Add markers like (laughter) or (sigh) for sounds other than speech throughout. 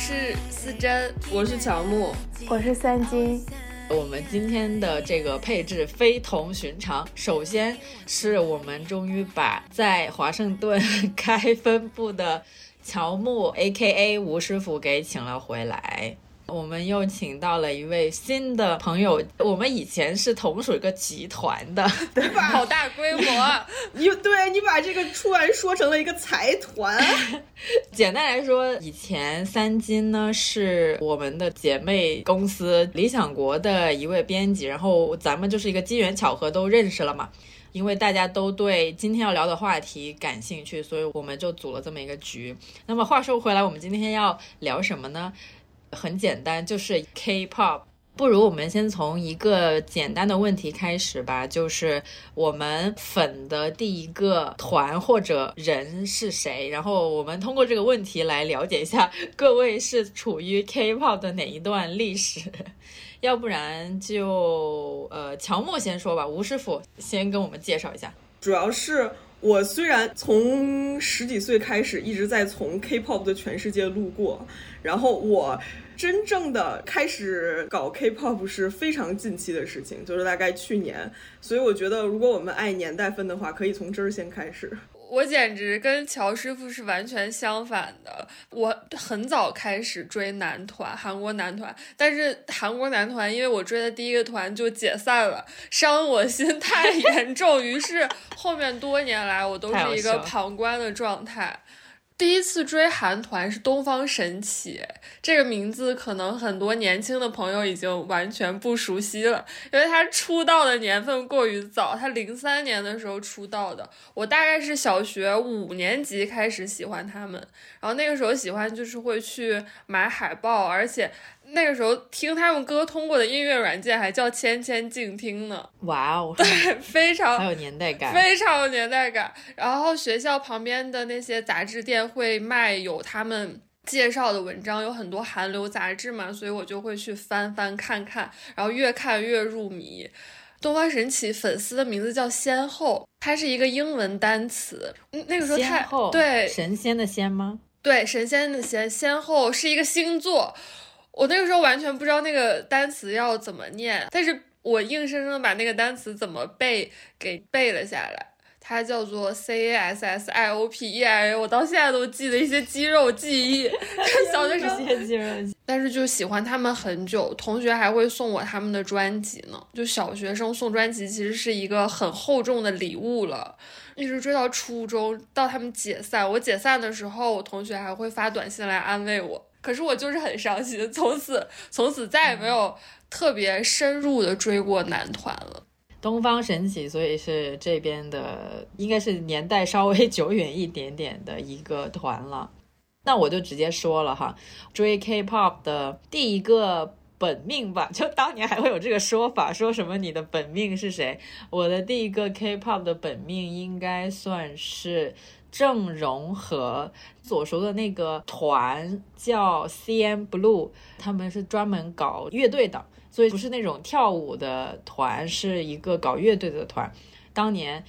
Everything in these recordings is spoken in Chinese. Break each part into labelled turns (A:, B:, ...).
A: 是
B: 思珍，
C: 我是乔木，
D: 我是三金，
A: 我们今天的这个配置非同寻常。首先是我们终于把在华盛顿 (laughs) 开分部的乔木 （A.K.A. 吴师傅）给请了回来。我们又请到了一位新的朋友，我们以前是同属一个集团的，(laughs) 对吧
B: 好大规模，(laughs)
C: 你对你把这个突然说成了一个财团，(laughs)
A: 简单来说，以前三金呢是我们的姐妹公司理想国的一位编辑，然后咱们就是一个机缘巧合都认识了嘛。因为大家都对今天要聊的话题感兴趣，所以我们就组了这么一个局。那么话说回来，我们今天要聊什么呢？很简单，就是 K-pop。不如我们先从一个简单的问题开始吧，就是我们粉的第一个团或者人是谁？然后我们通过这个问题来了解一下各位是处于 K-pop 的哪一段历史。要不然就呃，乔木先说吧，吴师傅先跟我们介绍一下。
C: 主要是我虽然从十几岁开始一直在从 K-pop 的全世界路过，然后我真正的开始搞 K-pop 是非常近期的事情，就是大概去年，所以我觉得如果我们按年代分的话，可以从这儿先开始。(laughs)
B: 我简直跟乔师傅是完全相反的。我很早开始追男团，韩国男团，但是韩国男团因为我追的第一个团就解散了，伤我心太严重，于是后面多年来我都是一个旁观的状态。第一次追韩团是东方神起，这个名字可能很多年轻的朋友已经完全不熟悉了，因为他出道的年份过于早，他零三年的时候出道的，我大概是小学五年级开始喜欢他们，然后那个时候喜欢就是会去买海报，而且。那个时候听他们歌通过的音乐软件还叫千千静听呢，
A: 哇哦，
B: 对，非常
A: 很有年代感，
B: 非常有年代感。然后学校旁边的那些杂志店会卖有他们介绍的文章，有很多韩流杂志嘛，所以我就会去翻翻看看，然后越看越入迷。东方神起粉丝的名字叫仙后，它是一个英文单词。那个时候太对
A: 神仙的仙吗？
B: 对，神仙的仙，仙后是一个星座。我那个时候完全不知道那个单词要怎么念，但是我硬生生的把那个单词怎么背给背了下来。它叫做 C A S S I O P E I A，我到现在都记得一些肌肉记忆。(laughs) 小学生，
A: 肌肉
B: 但是就喜欢他们很久，同学还会送我他们的专辑呢。就小学生送专辑其实是一个很厚重的礼物了，一直追到初中，到他们解散。我解散的时候，我同学还会发短信来安慰我。可是我就是很伤心，从此从此再也没有特别深入的追过男团了。
A: 东方神起，所以是这边的，应该是年代稍微久远一点点的一个团了。那我就直接说了哈，追 K-pop 的第一个本命吧，(laughs) 就当年还会有这个说法，说什么你的本命是谁？我的第一个 K-pop 的本命应该算是。郑容和所说的那个团叫 C M Blue，他们是专门搞乐队的，所以不是那种跳舞的团，是一个搞乐队的团。当年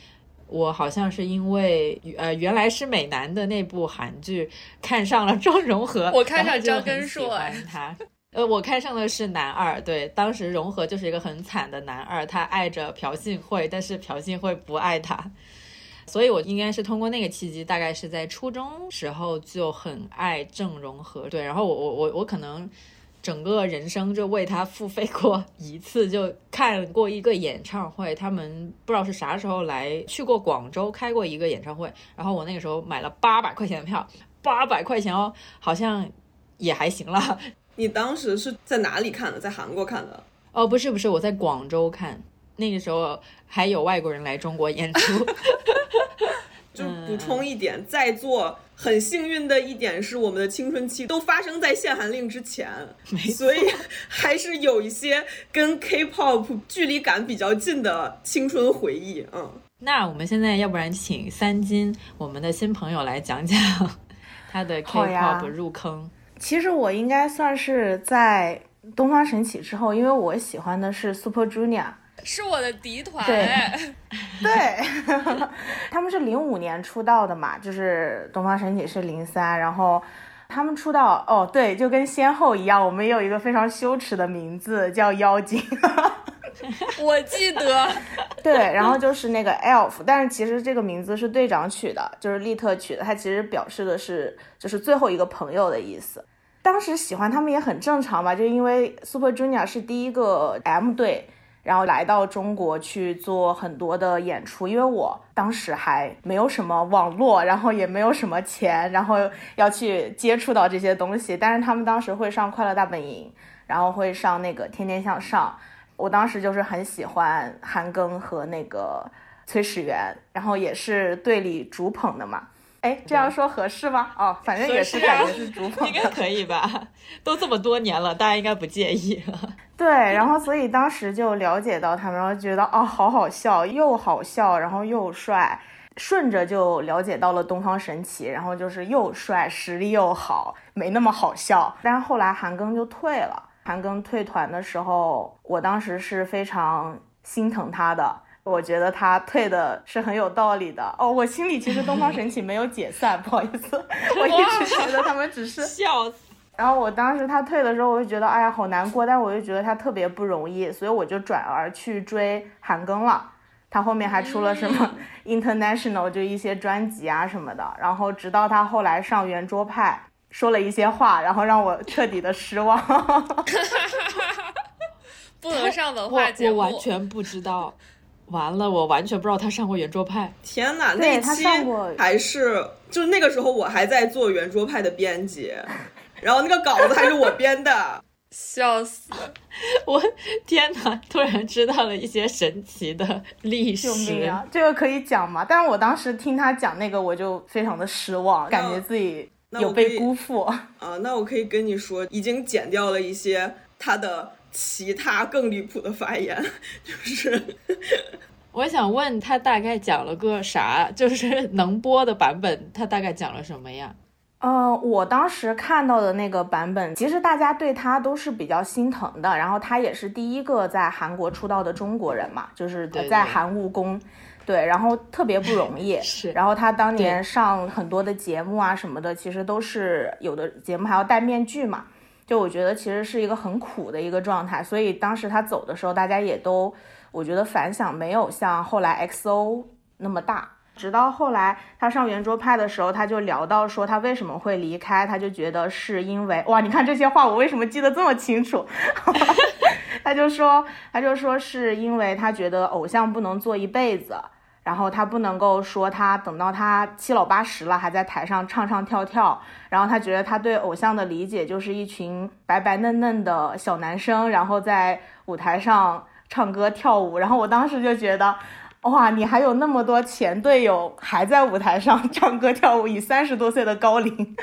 A: 我好像是因为呃原来是美男的那部韩剧看上了郑容和，(laughs)
B: 我看上张根硕，
A: 他呃我看上的是男二，对，当时融合就是一个很惨的男二，他爱着朴信惠，但是朴信惠不爱他。所以，我应该是通过那个契机，大概是在初中时候就很爱郑容和，对，然后我我我我可能整个人生就为他付费过一次，就看过一个演唱会，他们不知道是啥时候来，去过广州开过一个演唱会，然后我那个时候买了八百块钱的票，八百块钱哦，好像也还行了。(laughs)
C: 你当时是在哪里看的？在韩国看的？
A: 哦，不是不是，我在广州看，那个时候还有外国人来中国演出。(laughs)
C: 就补充一点，在座很幸运的一点是，我们的青春期都发生在限韩令之前，所以 (laughs) 还是有一些跟 K-pop 距离感比较近的青春回忆。嗯，
A: 那我们现在要不然请三金，我们的新朋友来讲讲 (laughs) 他的 K-pop 入坑。
D: 其实我应该算是在东方神起之后，因为我喜欢的是 Super Junior。
B: 是我的敌团，
D: 对，(laughs) 对，(laughs) 他们是零五年出道的嘛，就是东方神起是零三，然后他们出道，哦，对，就跟先后一样，我们也有一个非常羞耻的名字叫妖精，(laughs)
B: 我记得，
D: 对，然后就是那个 Elf，但是其实这个名字是队长取的，就是利特取的，他其实表示的是就是最后一个朋友的意思。当时喜欢他们也很正常吧，就因为 Super Junior 是第一个 M 队。然后来到中国去做很多的演出，因为我当时还没有什么网络，然后也没有什么钱，然后要去接触到这些东西。但是他们当时会上《快乐大本营》，然后会上那个《天天向上》，我当时就是很喜欢韩庚和那个崔始源，然后也是队里主捧的嘛。哎，这样说合适吗？哦，反正也是感觉是主捧，(laughs)
A: 应该可以吧？(laughs) 都这么多年了，大家应该不介意。(laughs)
D: 对，然后所以当时就了解到他们，然后觉得哦，好好笑，又好笑，然后又帅，顺着就了解到了东方神起，然后就是又帅，实力又好，没那么好笑。但是后来韩庚就退了，韩庚退团的时候，我当时是非常心疼他的。我觉得他退的是很有道理的哦，我心里其实东方神起没有解散，(laughs) 不好意思，(laughs) 我一直觉得他们只是 (laughs)
A: 笑死。
D: 然后我当时他退的时候，我就觉得哎呀好难过，但我又觉得他特别不容易，所以我就转而去追韩庚了。他后面还出了什么 International 就一些专辑啊什么的，然后直到他后来上圆桌派说了一些话，然后让我彻底的失望。
B: 不能上文化节
A: 目，我完全不知道。完了，我完全不知道他上过圆桌派。
C: 天哪，那期还是就那个时候我还在做圆桌派的编辑，然后那个稿子还是我编的，(laughs)
B: 笑死！(laughs)
A: 我天哪，突然知道了一些神奇的历史。
D: 这个可以讲吗？但是我当时听他讲那个，我就非常的失望，感觉自己有被辜负。
C: 啊，那我可以跟你说，已经剪掉了一些他的。其他更离谱的发言，(laughs) 就是，
A: 我想问他大概讲了个啥？就是能播的版本，他大概讲了什么呀？
D: 呃，我当时看到的那个版本，其实大家对他都是比较心疼的。然后他也是第一个在韩国出道的中国人嘛，就是在韩务工，对，然后特别不容易。(laughs)
A: 是。
D: 然后他当年上很多的节目啊什么的，其实都是有的节目还要戴面具嘛。就我觉得其实是一个很苦的一个状态，所以当时他走的时候，大家也都我觉得反响没有像后来 XO 那么大。直到后来他上圆桌派的时候，他就聊到说他为什么会离开，他就觉得是因为哇，你看这些话我为什么记得这么清楚？(laughs) 他就说他就说是因为他觉得偶像不能做一辈子。然后他不能够说他等到他七老八十了还在台上唱唱跳跳，然后他觉得他对偶像的理解就是一群白白嫩嫩的小男生，然后在舞台上唱歌跳舞。然后我当时就觉得。哇，你还有那么多前队友还在舞台上 (laughs) 唱歌跳舞，以三十多岁的高龄，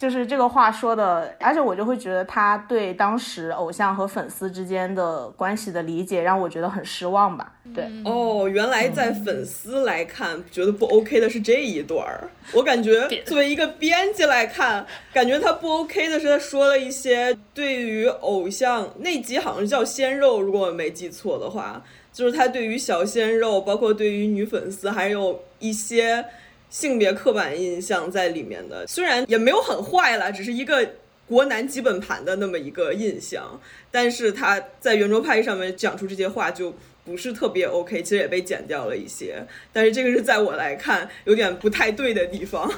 D: 就是这个话说的，而且我就会觉得他对当时偶像和粉丝之间的关系的理解让我觉得很失望吧。对，
C: 哦，原来在粉丝来看觉得不 OK 的是这一段儿，我感觉作为一个编辑来看，感觉他不 OK 的是他说了一些对于偶像那集好像叫鲜肉，如果我没记错的话。就是他对于小鲜肉，包括对于女粉丝，还有一些性别刻板印象在里面的，虽然也没有很坏了，只是一个国男基本盘的那么一个印象，但是他在圆桌派上面讲出这些话就不是特别 OK，其实也被剪掉了一些，但是这个是在我来看有点不太对的地方，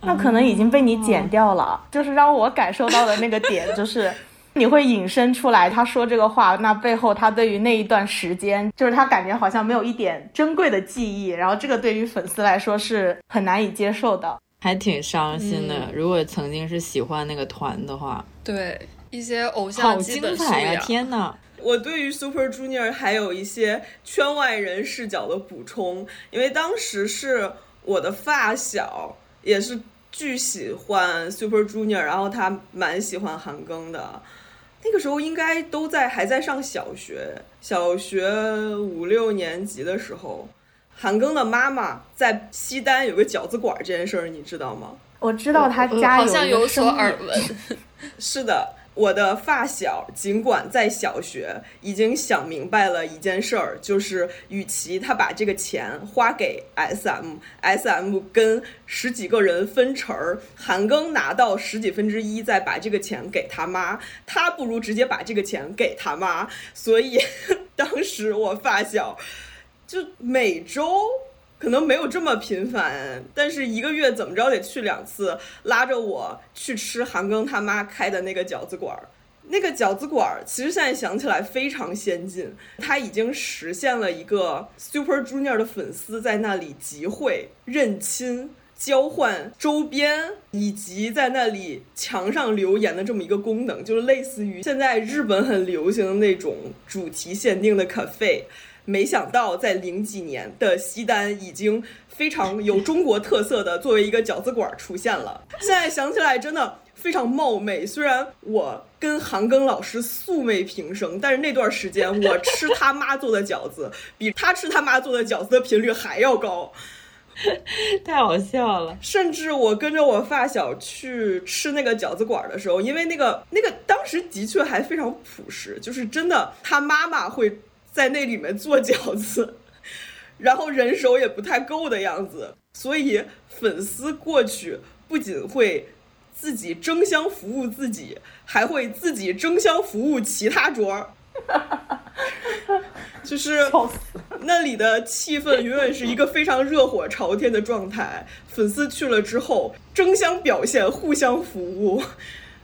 D: 那可能已经被你剪掉了，就是让我感受到的那个点就是。你会引申出来，他说这个话，那背后他对于那一段时间，就是他感觉好像没有一点珍贵的记忆，然后这个对于粉丝来说是很难以接受的，
A: 还挺伤心的。如果曾经是喜欢那个团的话，
B: 对一些偶像
A: 好精彩呀！天哪，
C: 我对于 Super Junior 还有一些圈外人视角的补充，因为当时是。我的发小也是巨喜欢 Super Junior，然后他蛮喜欢韩庚的。那个时候应该都在还在上小学，小学五六年级的时候，韩庚的妈妈在西单有个饺子馆这件事儿，你知道吗？
D: 我知道他家
B: 好像有
D: 有
B: 所耳闻。(laughs)
C: 是的，我的发小尽管在小学已经想明白了一件事儿，就是与其他把这个钱花给 SM，SM 跟十几个人分成儿，韩庚拿到十几分之一，再把这个钱给他妈，他不如直接把这个钱给他妈。所以当时我发小就每周。可能没有这么频繁，但是一个月怎么着得去两次，拉着我去吃韩庚他妈开的那个饺子馆儿。那个饺子馆儿其实现在想起来非常先进，它已经实现了一个 Super Junior 的粉丝在那里集会、认亲、交换周边，以及在那里墙上留言的这么一个功能，就是类似于现在日本很流行的那种主题限定的 cafe。没想到在零几年的西单已经非常有中国特色的作为一个饺子馆出现了。现在想起来真的非常冒昧，虽然我跟韩庚老师素昧平生，但是那段时间我吃他妈做的饺子比他吃他妈做的饺子的频率还要高。(laughs)
A: 太好笑了。
C: 甚至我跟着我发小去吃那个饺子馆的时候，因为那个那个当时的确还非常朴实，就是真的他妈妈会。在那里面做饺子，然后人手也不太够的样子，所以粉丝过去不仅会自己争相服务自己，还会自己争相服务其他桌儿，就是 (laughs) 那里的气氛永远是一个非常热火朝天的状态。粉丝去了之后，争相表现，互相服务，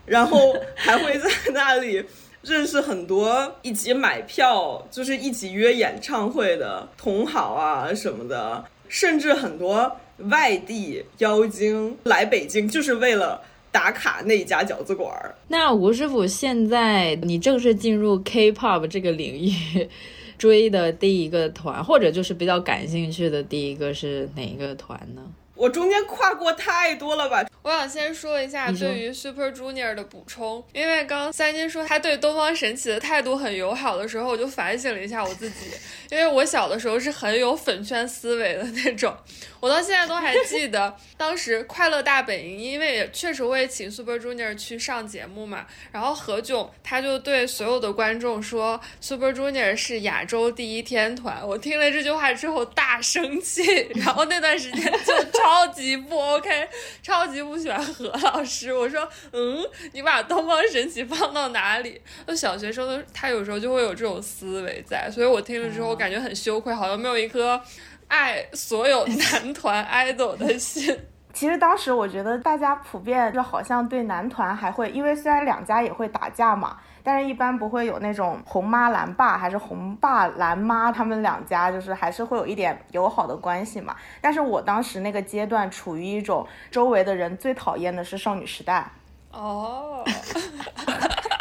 C: 然后还会在那里。认识很多一起买票，就是一起约演唱会的同好啊什么的，甚至很多外地妖精来北京就是为了打卡那家饺子馆儿。
A: 那吴师傅，现在你正式进入 K-pop 这个领域，(laughs) 追的第一个团，或者就是比较感兴趣的第一个是哪一个团呢？
C: 我中间跨过太多了吧？
B: 我想先说一下对于 Super Junior 的补充，因为刚三金说他对东方神起的态度很友好的时候，我就反省了一下我自己，(laughs) 因为我小的时候是很有粉圈思维的那种，(laughs) 我到现在都还记得当时快乐大本营，因为也确实会请 Super Junior 去上节目嘛，然后何炅他就对所有的观众说 Super Junior 是亚洲第一天团，我听了这句话之后大生气，然后那段时间就。(laughs) 超级不 OK，超级不喜欢何老师。我说，嗯，你把东方神起放到哪里？那小学生的他有时候就会有这种思维在，所以我听了之后感觉很羞愧，好像没有一颗爱所有男团 idol 的心。(laughs)
D: 其实当时我觉得大家普遍就好像对男团还会，因为虽然两家也会打架嘛。但是，一般不会有那种红妈蓝爸还是红爸蓝妈，他们两家就是还是会有一点友好的关系嘛。但是我当时那个阶段处于一种周围的人最讨厌的是少女时代。
B: 哦。(laughs)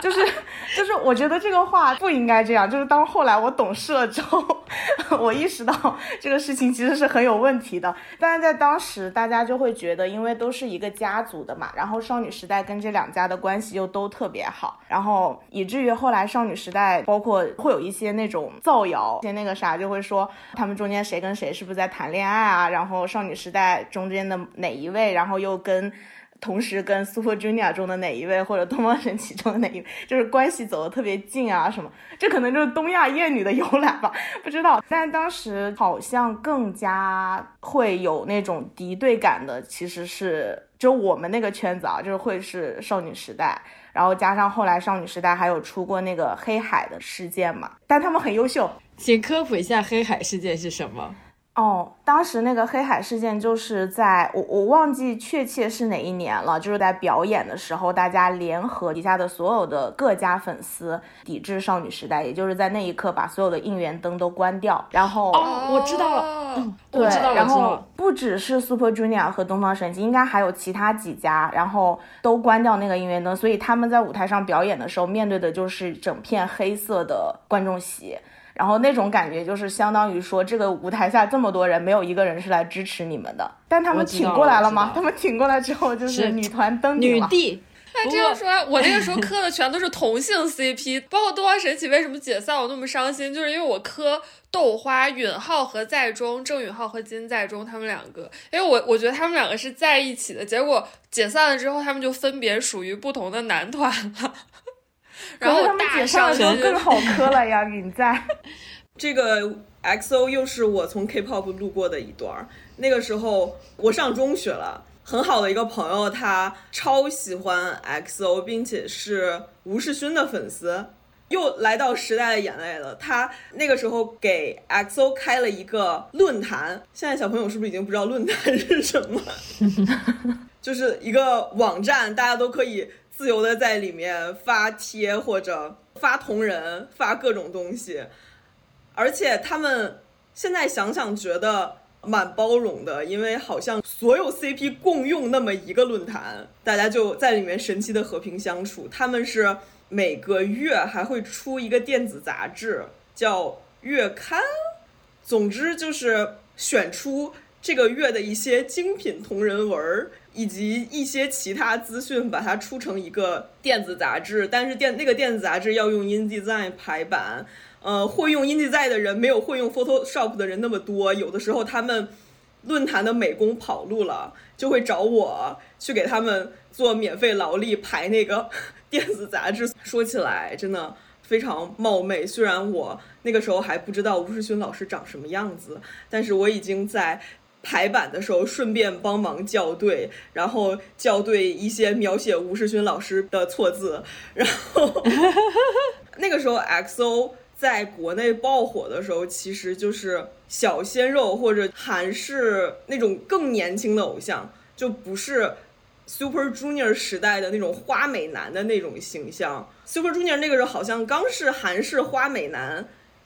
D: 就是就是，我觉得这个话不应该这样。就是当后来我懂事了之后，(laughs) 我意识到这个事情其实是很有问题的。但是在当时，大家就会觉得，因为都是一个家族的嘛，然后少女时代跟这两家的关系又都特别好，然后以至于后来少女时代包括会有一些那种造谣，些那个啥就会说他们中间谁跟谁是不是在谈恋爱啊？然后少女时代中间的哪一位，然后又跟。同时跟 Super Junior 中的哪一位，或者东方神起中的哪一位，就是关系走得特别近啊什么，这可能就是东亚艳女的由来吧，不知道。但当时好像更加会有那种敌对感的，其实是就我们那个圈子啊，就是会是少女时代，然后加上后来少女时代还有出过那个黑海的事件嘛，但他们很优秀，
A: 请科普一下黑海事件是什么。
D: 哦，当时那个黑海事件就是在我我忘记确切是哪一年了，就是在表演的时候，大家联合底下的所有的各家粉丝抵制少女时代，也就是在那一刻把所有的应援灯都关掉，然后
A: 哦，我知道了，
D: 对，然后不只是 Super Junior 和东方神起，应该还有其他几家，然后都关掉那个应援灯，所以他们在舞台上表演的时候面对的就是整片黑色的观众席。然后那种感觉就是相当于说，这个舞台下这么多人，没有一个人是来支持你们的。但他们挺过来了吗？他们挺过来之后，就是女团登
A: 顶了。女帝。
B: 那这样说，我那个时候磕的全都是同性 CP，(laughs) 包括东方神起为什么解散我那么伤心，就是因为我磕豆花、允浩和在中，郑允浩和金在中他们两个，因为我我觉得他们两个是在一起的，结果解散了之后，他们就分别属于不同的男团了。然后
D: 他们解散了之后更好磕了呀，允在。(laughs)
C: 这个 XO 又是我从 K-pop 路过的一段，那个时候我上中学了。很好的一个朋友，他超喜欢 XO，并且是吴世勋的粉丝，又来到时代的眼泪了。他那个时候给 XO 开了一个论坛，现在小朋友是不是已经不知道论坛是什么？(laughs) 就是一个网站，大家都可以自由的在里面发帖或者发同人，发各种东西。而且他们现在想想觉得。蛮包容的，因为好像所有 CP 共用那么一个论坛，大家就在里面神奇的和平相处。他们是每个月还会出一个电子杂志，叫月刊。总之就是选出这个月的一些精品同人文儿，以及一些其他资讯，把它出成一个电子杂志。但是电那个电子杂志要用 InDesign 排版。呃，会用 InDesign 的人没有会用 Photoshop 的人那么多，有的时候他们论坛的美工跑路了，就会找我去给他们做免费劳力排那个 (laughs) 电子杂志。说起来真的非常冒昧，虽然我那个时候还不知道吴世勋老师长什么样子，但是我已经在排版的时候顺便帮忙校对，然后校对一些描写吴世勋老师的错字，然后 (laughs) 那个时候 XO。在国内爆火的时候，其实就是小鲜肉或者韩式那种更年轻的偶像，就不是 Super Junior 时代的那种花美男的那种形象。Super Junior 那个时候好像刚是韩式花美男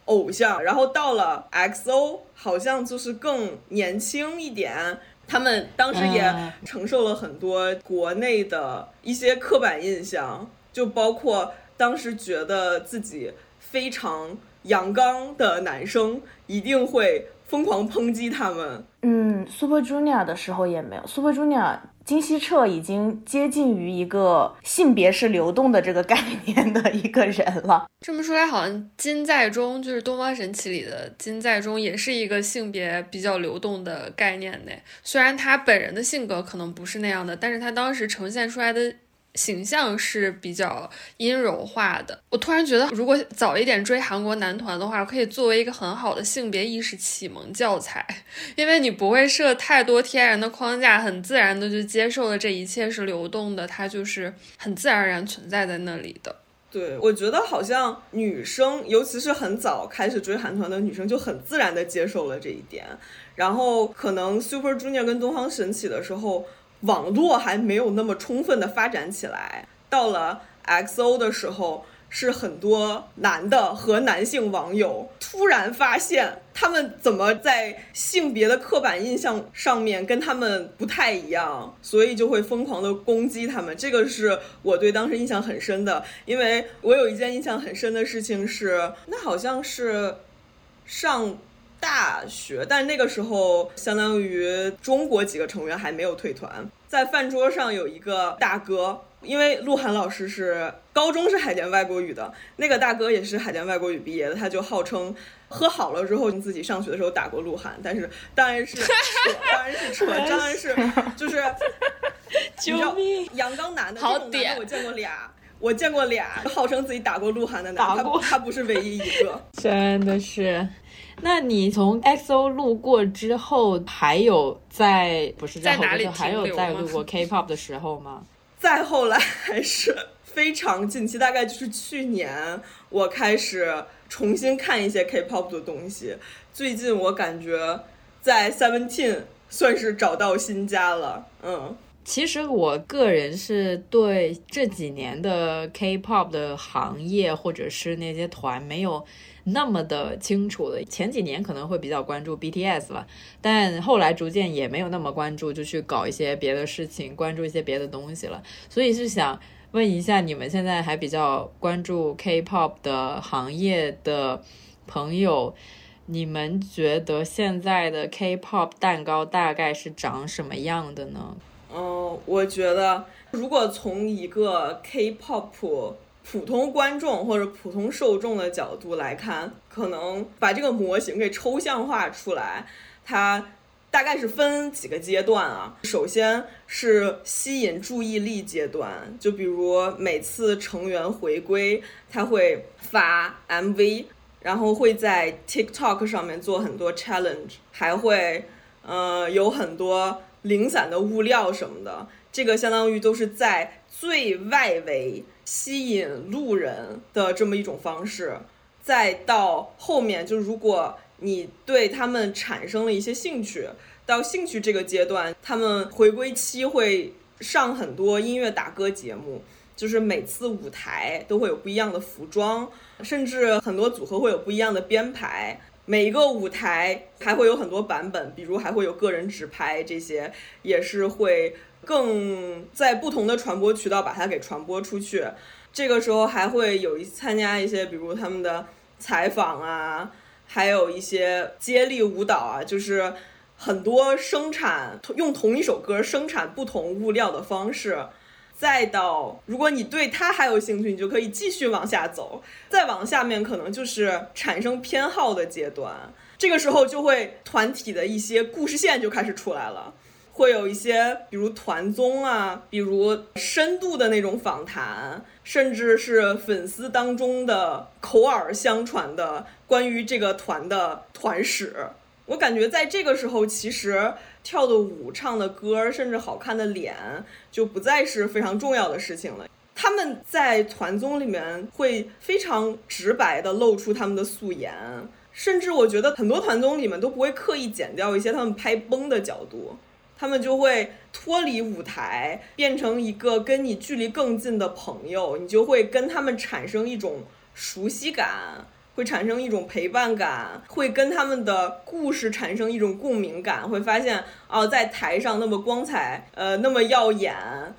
C: 偶像，然后到了 XO 好像就是更年轻一点。他们当时也承受了很多国内的一些刻板印象，就包括当时觉得自己。非常阳刚的男生一定会疯狂抨击他们。
D: 嗯，Super Junior 的时候也没有，Super Junior 金希澈已经接近于一个性别是流动的这个概念的一个人了。
B: 这么说来，好像金在中就是东方神起里的金在中，也是一个性别比较流动的概念呢。虽然他本人的性格可能不是那样的，但是他当时呈现出来的。形象是比较阴柔化的。我突然觉得，如果早一点追韩国男团的话，可以作为一个很好的性别意识启蒙教材，因为你不会设太多天然的框架，很自然的就接受了这一切是流动的，它就是很自然而然存在在那里的。
C: 对，我觉得好像女生，尤其是很早开始追韩团的女生，就很自然的接受了这一点。然后可能 Super Junior 跟东方神起的时候。网络还没有那么充分的发展起来，到了 XO 的时候，是很多男的和男性网友突然发现他们怎么在性别的刻板印象上面跟他们不太一样，所以就会疯狂的攻击他们。这个是我对当时印象很深的，因为我有一件印象很深的事情是，那好像是上。大学，但那个时候相当于中国几个成员还没有退团，在饭桌上有一个大哥，因为鹿晗老师是高中是海淀外国语的，那个大哥也是海淀外国语毕业的，他就号称喝好了之后自己上学的时候打过鹿晗，但是当然是扯，当然是扯，(laughs) 当然是就是，
A: 救命！
C: 阳刚男的
B: 好点，
C: 我见过俩，我见过俩号称自己打过鹿晗的男，他他不是唯一一个，(laughs)
A: 真的是。那你从 XO 路过之后，还有在不是在
B: 哪里
A: 还有在路过 K-pop 的时候吗？(laughs)
C: 再后来还是非常近期，大概就是去年，我开始重新看一些 K-pop 的东西。最近我感觉在 Seventeen 算是找到新家了。嗯，
A: 其实我个人是对这几年的 K-pop 的行业或者是那些团没有。那么的清楚的，前几年可能会比较关注 BTS 了，但后来逐渐也没有那么关注，就去搞一些别的事情，关注一些别的东西了。所以是想问一下，你们现在还比较关注 K-pop 的行业的朋友，你们觉得现在的 K-pop 蛋糕大概是长什么样的呢？
C: 嗯，我觉得如果从一个 K-pop 普通观众或者普通受众的角度来看，可能把这个模型给抽象化出来，它大概是分几个阶段啊。首先是吸引注意力阶段，就比如每次成员回归，他会发 MV，然后会在 TikTok 上面做很多 challenge，还会呃有很多零散的物料什么的。这个相当于都是在最外围。吸引路人的这么一种方式，再到后面，就如果你对他们产生了一些兴趣，到兴趣这个阶段，他们回归期会上很多音乐打歌节目，就是每次舞台都会有不一样的服装，甚至很多组合会有不一样的编排，每一个舞台还会有很多版本，比如还会有个人直拍，这些也是会。更在不同的传播渠道把它给传播出去，这个时候还会有一参加一些，比如他们的采访啊，还有一些接力舞蹈啊，就是很多生产用同一首歌生产不同物料的方式，再到如果你对它还有兴趣，你就可以继续往下走，再往下面可能就是产生偏好的阶段，这个时候就会团体的一些故事线就开始出来了。会有一些，比如团综啊，比如深度的那种访谈，甚至是粉丝当中的口耳相传的关于这个团的团史。我感觉在这个时候，其实跳的舞、唱的歌，甚至好看的脸，就不再是非常重要的事情了。他们在团综里面会非常直白的露出他们的素颜，甚至我觉得很多团综里面都不会刻意剪掉一些他们拍崩的角度。他们就会脱离舞台，变成一个跟你距离更近的朋友，你就会跟他们产生一种熟悉感，会产生一种陪伴感，会跟他们的故事产生一种共鸣感，会发现哦，在台上那么光彩，呃，那么耀眼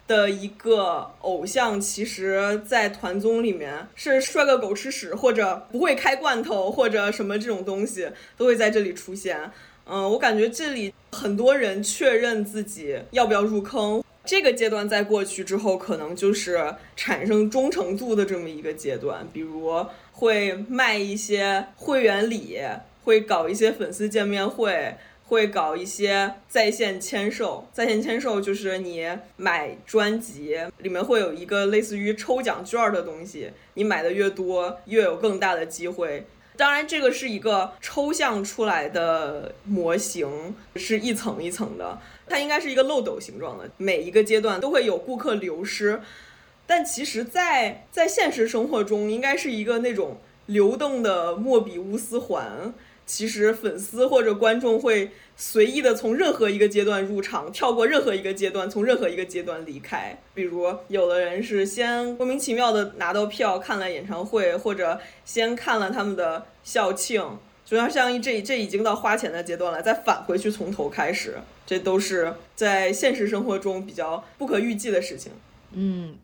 C: 的一个偶像，其实，在团综里面是摔个狗吃屎，或者不会开罐头，或者什么这种东西，都会在这里出现。嗯，我感觉这里很多人确认自己要不要入坑，这个阶段在过去之后，可能就是产生忠诚度的这么一个阶段。比如会卖一些会员礼，会搞一些粉丝见面会，会搞一些在线签售。在线签售就是你买专辑，里面会有一个类似于抽奖券的东西，你买的越多，越有更大的机会。当然，这个是一个抽象出来的模型，是一层一层的，它应该是一个漏斗形状的，每一个阶段都会有顾客流失，但其实，在在现实生活中，应该是一个那种流动的莫比乌斯环。其实粉丝或者观众会随意的从任何一个阶段入场，跳过任何一个阶段，从任何一个阶段离开。比如有的人是先莫名其妙的拿到票看了演唱会，或者先看了他们的校庆，就像像这这已经到花钱的阶段了，再返回去从头开始，这都是在现实生活中比较不可预计的事情。
A: 嗯，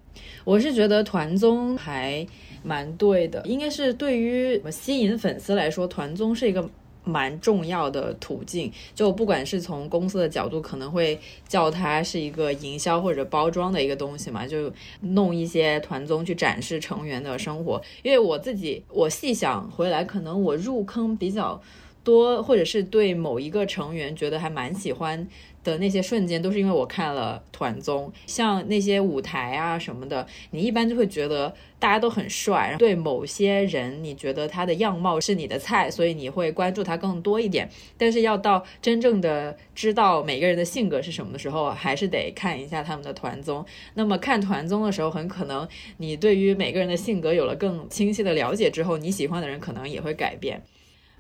A: 我是觉得团综还。蛮对的，应该是对于吸引粉丝来说，团综是一个蛮重要的途径。就不管是从公司的角度，可能会叫它是一个营销或者包装的一个东西嘛，就弄一些团综去展示成员的生活。因为我自己，我细想回来，可能我入坑比较多，或者是对某一个成员觉得还蛮喜欢。的那些瞬间都是因为我看了团综，像那些舞台啊什么的，你一般就会觉得大家都很帅，对某些人你觉得他的样貌是你的菜，所以你会关注他更多一点。但是要到真正的知道每个人的性格是什么的时候，还是得看一下他们的团综。那么看团综的时候，很可能你对于每个人的性格有了更清晰的了解之后，你喜欢的人可能也会改变。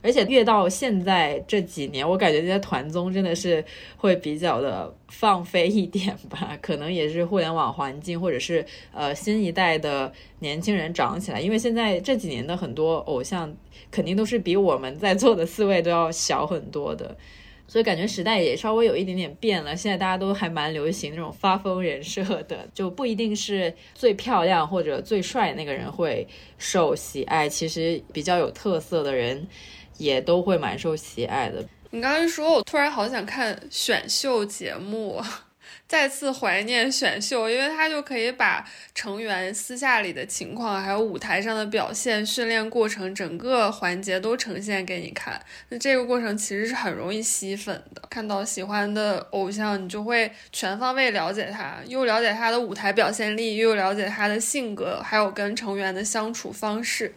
A: 而且越到现在这几年，我感觉这些团综真的是会比较的放飞一点吧，可能也是互联网环境，或者是呃新一代的年轻人长起来。因为现在这几年的很多偶像，肯定都是比我们在座的四位都要小很多的。所以感觉时代也稍微有一点点变了。现在大家都还蛮流行那种发疯人设的，就不一定是最漂亮或者最帅那个人会受喜爱，其实比较有特色的人也都会蛮受喜爱的。
B: 你刚才说，我突然好想看选秀节目。再次怀念选秀，因为他就可以把成员私下里的情况，还有舞台上的表现、训练过程整个环节都呈现给你看。那这个过程其实是很容易吸粉的。看到喜欢的偶像，你就会全方位了解他，又了解他的舞台表现力，又了解他的性格，还有跟成员的相处方式。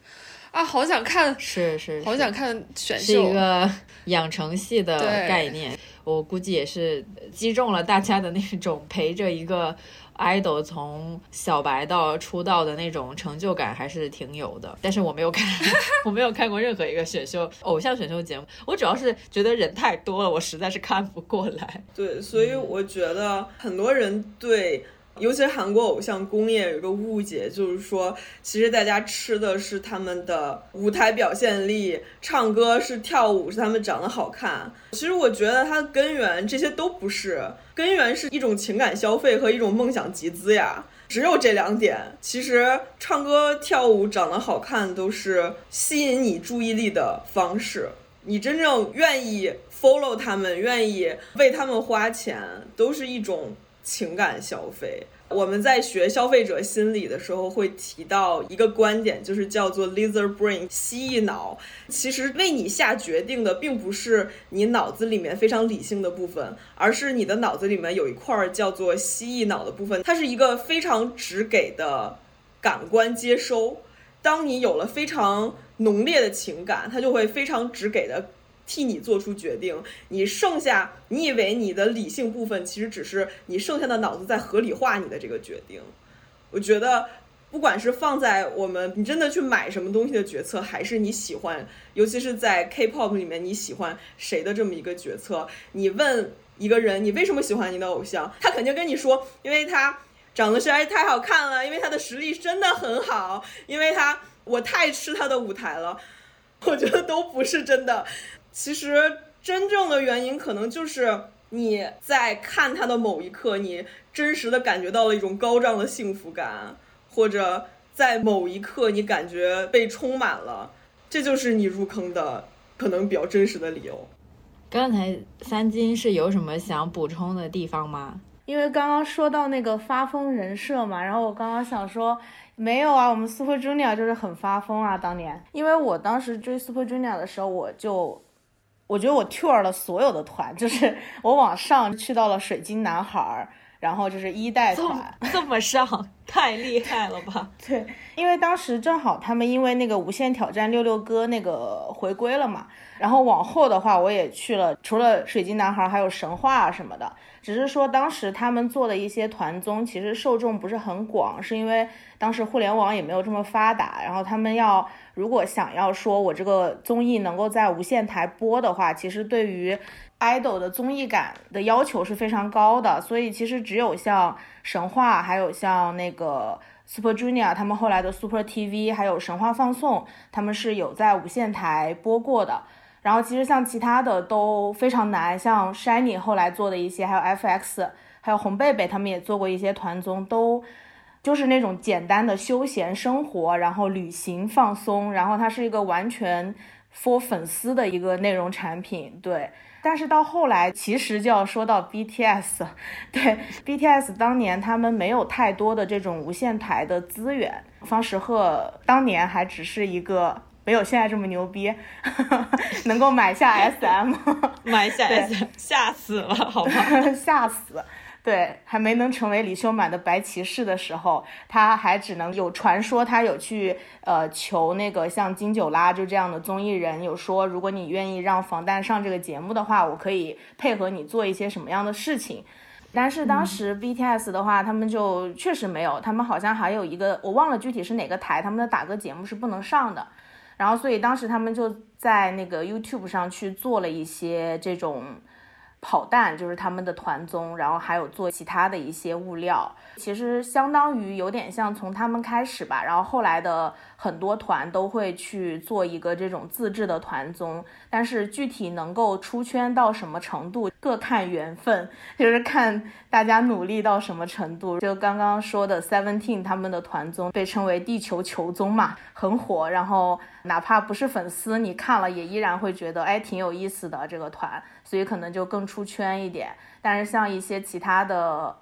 B: 啊，好想看，
A: 是是，
B: 好想看选秀，
A: 是一个 (laughs) 养成系的概念。我估计也是击中了大家的那种陪着一个 idol 从小白到出道的那种成就感，还是挺有的。但是我没有看，(laughs) 我没有看过任何一个选秀偶像选秀节目。我主要是觉得人太多了，我实在是看不过来。
C: 对，所以我觉得很多人对。尤其是韩国偶像工业有一个误解，就是说，其实大家吃的是他们的舞台表现力，唱歌是跳舞，是他们长得好看。其实我觉得它的根源这些都不是，根源是一种情感消费和一种梦想集资呀。只有这两点，其实唱歌、跳舞、长得好看都是吸引你注意力的方式。你真正愿意 follow 他们，愿意为他们花钱，都是一种。情感消费，我们在学消费者心理的时候会提到一个观点，就是叫做 lizard brain 蜥蜴脑。其实为你下决定的并不是你脑子里面非常理性的部分，而是你的脑子里面有一块叫做蜥蜴脑的部分，它是一个非常直给的感官接收。当你有了非常浓烈的情感，它就会非常直给的。替你做出决定，你剩下你以为你的理性部分，其实只是你剩下的脑子在合理化你的这个决定。我觉得，不管是放在我们你真的去买什么东西的决策，还是你喜欢，尤其是在 K-pop 里面你喜欢谁的这么一个决策，你问一个人你为什么喜欢你的偶像，他肯定跟你说，因为他长得实在太好看了，因为他的实力真的很好，因为他我太吃他的舞台了。(laughs) 我觉得都不是真的。其实真正的原因可能就是你在看他的某一刻，你真实的感觉到了一种高涨的幸福感，或者在某一刻你感觉被充满了，这就是你入坑的可能比较真实的理由。
A: 刚才三金是有什么想补充的地方吗？
D: 因为刚刚说到那个发疯人设嘛，然后我刚刚想说，没有啊，我们 Super Junior 就是很发疯啊，当年，因为我当时追 Super Junior 的时候，我就。我觉得我 tour 了所有的团，就是 (laughs) 我往上去到了水晶男孩，然后就是一代团，
A: 这么上，太厉害了吧？(laughs)
D: 对，因为当时正好他们因为那个无限挑战六六哥那个回归了嘛，然后往后的话我也去了，除了水晶男孩，还有神话什么的。只是说当时他们做的一些团综，其实受众不是很广，是因为当时互联网也没有这么发达。然后他们要如果想要说我这个综艺能够在无线台播的话，其实对于 idol 的综艺感的要求是非常高的。所以其实只有像神话，还有像那个 Super Junior 他们后来的 Super TV，还有神话放送，他们是有在无线台播过的。然后其实像其他的都非常难，像 Shiny 后来做的一些，还有 FX，还有红贝贝他们也做过一些团综，都就是那种简单的休闲生活，然后旅行放松，然后它是一个完全 for 粉丝的一个内容产品，对。但是到后来，其实就要说到 BTS，对 BTS 当年他们没有太多的这种无线台的资源，方时赫当年还只是一个。没有现在这么牛逼，(laughs) 能够买下 SM，
A: 买下 SM，吓死了，好吧，(laughs)
D: 吓死。对，还没能成为李秀满的白骑士的时候，他还只能有传说，他有去呃求那个像金九拉就这样的综艺人，有说如果你愿意让防弹上这个节目的话，我可以配合你做一些什么样的事情。但是当时 BTS 的话，他们就确实没有，他们好像还有一个我忘了具体是哪个台，他们的打歌节目是不能上的。然后，所以当时他们就在那个 YouTube 上去做了一些这种，跑弹就是他们的团综，然后还有做其他的一些物料，其实相当于有点像从他们开始吧，然后后来的很多团都会去做一个这种自制的团综，但是具体能够出圈到什么程度，各看缘分，(laughs) 就是看大家努力到什么程度。就刚刚说的 Seventeen 他们的团综被称为地球球综嘛，很火，然后哪怕不是粉丝，你看了也依然会觉得哎挺有意思的这个团。所以可能就更出圈一点，但是像一些其他的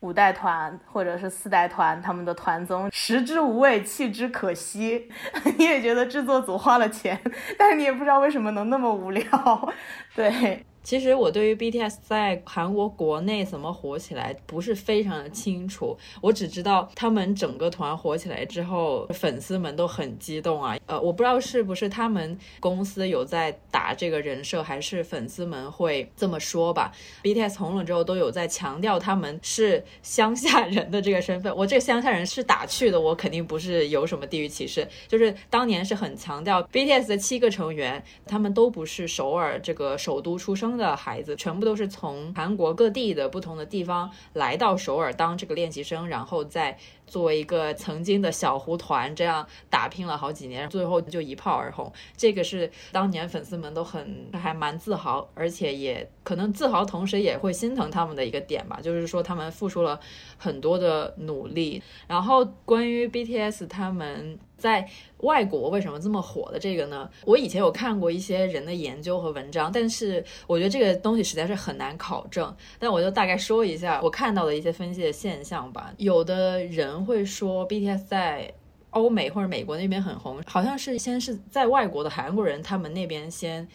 D: 五代团或者是四代团，他们的团综食之无味，弃之可惜。(laughs) 你也觉得制作组花了钱，但是你也不知道为什么能那么无聊，(laughs) 对。
A: 其实我对于 BTS 在韩国国内怎么火起来不是非常的清楚，我只知道他们整个团火起来之后，粉丝们都很激动啊。呃，我不知道是不是他们公司有在打这个人设，还是粉丝们会这么说吧。BTS 红了之后，都有在强调他们是乡下人的这个身份。我这个乡下人是打趣的，我肯定不是有什么地域歧视，就是当年是很强调 BTS 的七个成员，他们都不是首尔这个首都出生。的孩子全部都是从韩国各地的不同的地方来到首尔当这个练习生，然后再作为一个曾经的小胡团这样打拼了好几年，最后就一炮而红。这个是当年粉丝们都很还蛮自豪，而且也可能自豪，同时也会心疼他们的一个点吧，就是说他们付出了很多的努力。然后关于 BTS 他们。在外国为什么这么火的这个呢？我以前有看过一些人的研究和文章，但是我觉得这个东西实在是很难考证。但我就大概说一下我看到的一些分析的现象吧。有的人会说 BTS 在欧美或者美国那边很红，好像是先是在外国的韩国人他们那边先。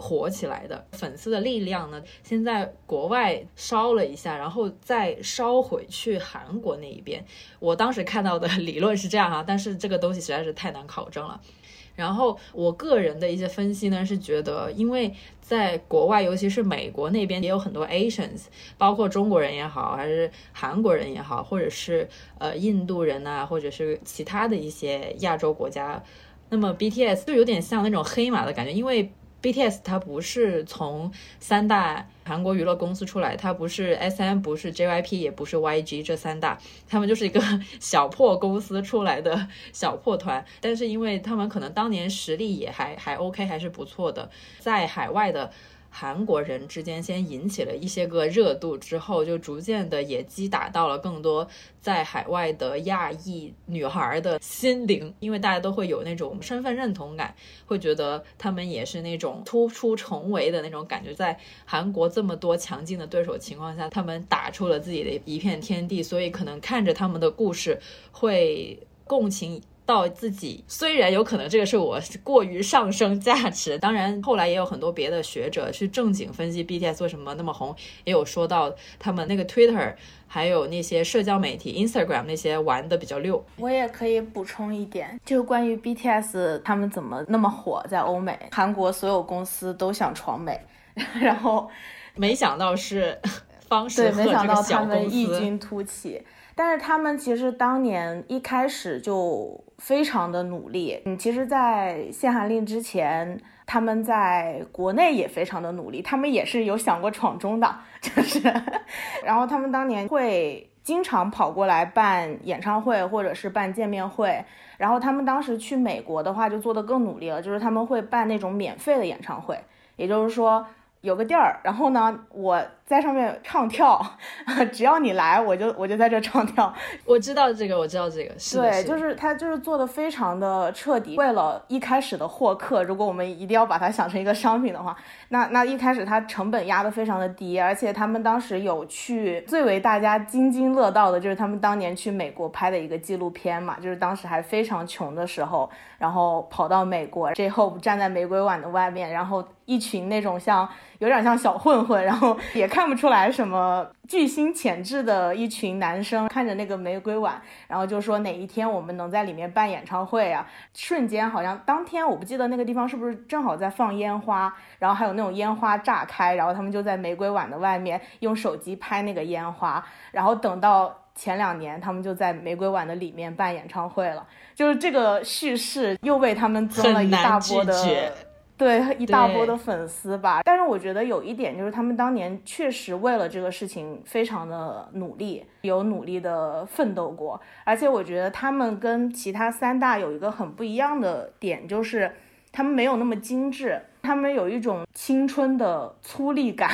A: 火起来的粉丝的力量呢，先在国外烧了一下，然后再烧回去韩国那一边。我当时看到的理论是这样啊，但是这个东西实在是太难考证了。然后我个人的一些分析呢，是觉得，因为在国外，尤其是美国那边，也有很多 Asians，包括中国人也好，还是韩国人也好，或者是呃印度人呐，或者是其他的一些亚洲国家，那么 BTS 就有点像那种黑马的感觉，因为。BTS 它不是从三大韩国娱乐公司出来，它不是 SM，不是 JYP，也不是 YG 这三大，他们就是一个 (laughs) 小破公司出来的 (laughs) 小破团。但是因为他们可能当年实力也还还 OK，还是不错的，在海外的。韩国人之间先引起了一些个热度，之后就逐渐的也击打到了更多在海外的亚裔女孩的心灵，因为大家都会有那种身份认同感，会觉得他们也是那种突出重围的那种感觉，在韩国这么多强劲的对手情况下，他们打出了自己的一片天地，所以可能看着他们的故事会共情。到自己虽然有可能这个是我过于上升价值，当然后来也有很多别的学者去正经分析 BTS 为什么那么红，也有说到他们那个 Twitter 还有那些社交媒体 Instagram 那些玩的比较溜。
D: 我也可以补充一点，就是关于 BTS 他们怎么那么火，在欧美、韩国所有公司都想闯美，(laughs) 然后
A: 没想到是 (laughs) 方式
D: 和这个小们异军突起。但是他们其实当年一开始就非常的努力，嗯，其实，在限韩令之前，他们在国内也非常的努力，他们也是有想过闯中的，(laughs) 就是，然后他们当年会经常跑过来办演唱会或者是办见面会，然后他们当时去美国的话就做得更努力了，就是他们会办那种免费的演唱会，也就是说有个地儿，然后呢，我。在上面唱跳，(laughs) 只要你来，我就我就在这唱跳。
A: 我知道这个，我知道这个，
D: 对，就是他就是做的非常的彻底。为了一开始的获客，如果我们一定要把它想成一个商品的话，那那一开始它成本压得非常的低，而且他们当时有去最为大家津津乐道的就是他们当年去美国拍的一个纪录片嘛，就是当时还非常穷的时候，然后跑到美国，J-Hope 站在玫瑰碗的外面，然后一群那种像有点像小混混，然后也看。看不出来什么巨星潜质的一群男生，看着那个玫瑰碗，然后就说哪一天我们能在里面办演唱会啊？瞬间好像当天我不记得那个地方是不是正好在放烟花，然后还有那种烟花炸开，然后他们就在玫瑰碗的外面用手机拍那个烟花，然后等到前两年他们就在玫瑰碗的里面办演唱会了，就是这个叙事又为他们增了一大波的。对一大波的粉丝吧。但是我觉得有一点就是他们当年确实为了这个事情非常的努力，有努力的奋斗过。而且我觉得他们跟其他三大有一个很不一样的点，就是他们没有那么精致，他们有一种青春的粗粝感。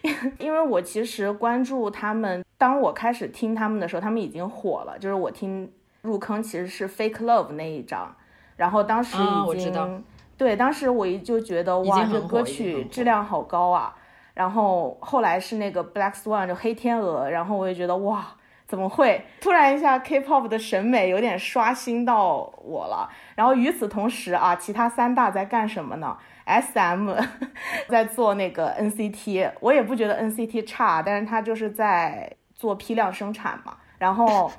D: (laughs) 因为我其实关注他们，当我开始听他们的时候，他们已经火了。就是我听入坑其实是 Fake Love 那一张，然后当时已经对，当时我就觉得哇，这歌曲质量好高啊。然后后来是那个 Black Swan 就黑天鹅，然后我也觉得哇，怎么会突然一下 K-pop 的审美有点刷新到我了。然后与此同时啊，其他三大在干什么呢？S.M. (laughs) 在做那个 N.C.T，我也不觉得 N.C.T 差，但是他就是在做批量生产嘛。然后，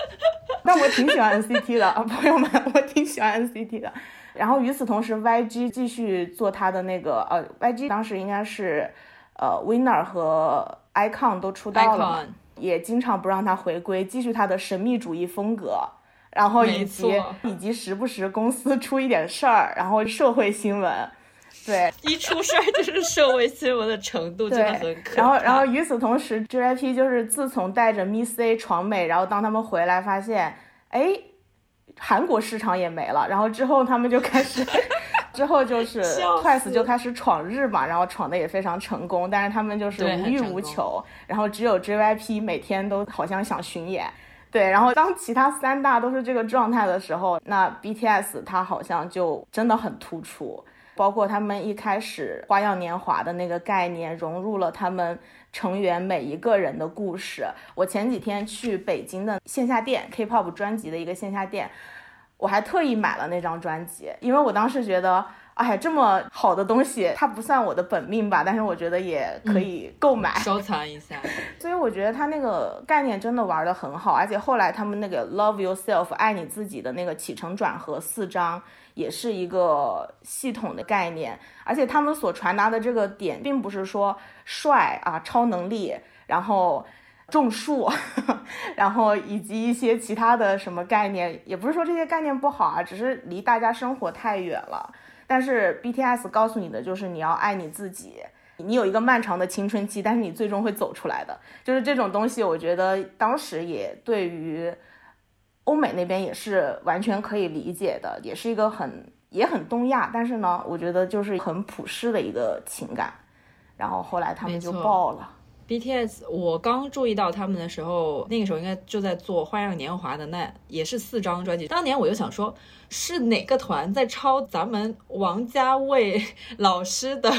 D: (laughs) 但我挺喜欢 N.C.T 的啊，朋友们，我挺喜欢 N.C.T 的。然后与此同时，Y.G 继续做他的那个呃，Y.G 当时应该是呃 Winner 和 Icon 都出道了，也经常不让他回归，继续他的神秘主义风格。然后以及以及时不时公司出一点事儿，然后社会新闻。对，
A: 一出事儿就是社会新闻的程度真的很可
D: 然后，然后与此同时，JYP 就是自从带着 Miss A 闯美，然后当他们回来发现，哎，韩国市场也没了，然后之后他们就开始，(laughs) 之后就是 Twice 就开始闯日嘛，然后闯的也非常成功，但是他们就是无欲无求，然后只有 JYP 每天都好像想巡演，对，然后当其他三大都是这个状态的时候，那 BTS 它好像就真的很突出。包括他们一开始花样年华的那个概念，融入了他们成员每一个人的故事。我前几天去北京的线下店，K-pop 专辑的一个线下店，我还特意买了那张专辑，因为我当时觉得。哎呀，这么好的东西，它不算我的本命吧，但是我觉得也可以购买
A: 收藏一下。(laughs)
D: 所以我觉得他那个概念真的玩的很好，而且后来他们那个 Love Yourself 爱你自己的那个起承转合四章，也是一个系统的概念，而且他们所传达的这个点，并不是说帅啊、超能力，然后种树，(laughs) 然后以及一些其他的什么概念，也不是说这些概念不好啊，只是离大家生活太远了。但是 BTS 告诉你的就是你要爱你自己，你有一个漫长的青春期，但是你最终会走出来的。就是这种东西，我觉得当时也对于欧美那边也是完全可以理解的，也是一个很也很东亚，但是呢，我觉得就是很普世的一个情感。然后后来他们就爆了。
A: BTS，我刚注意到他们的时候，那个时候应该就在做《花样年华》的那也是四张专辑。当年我就想说，是哪个团在抄咱们王家卫老师的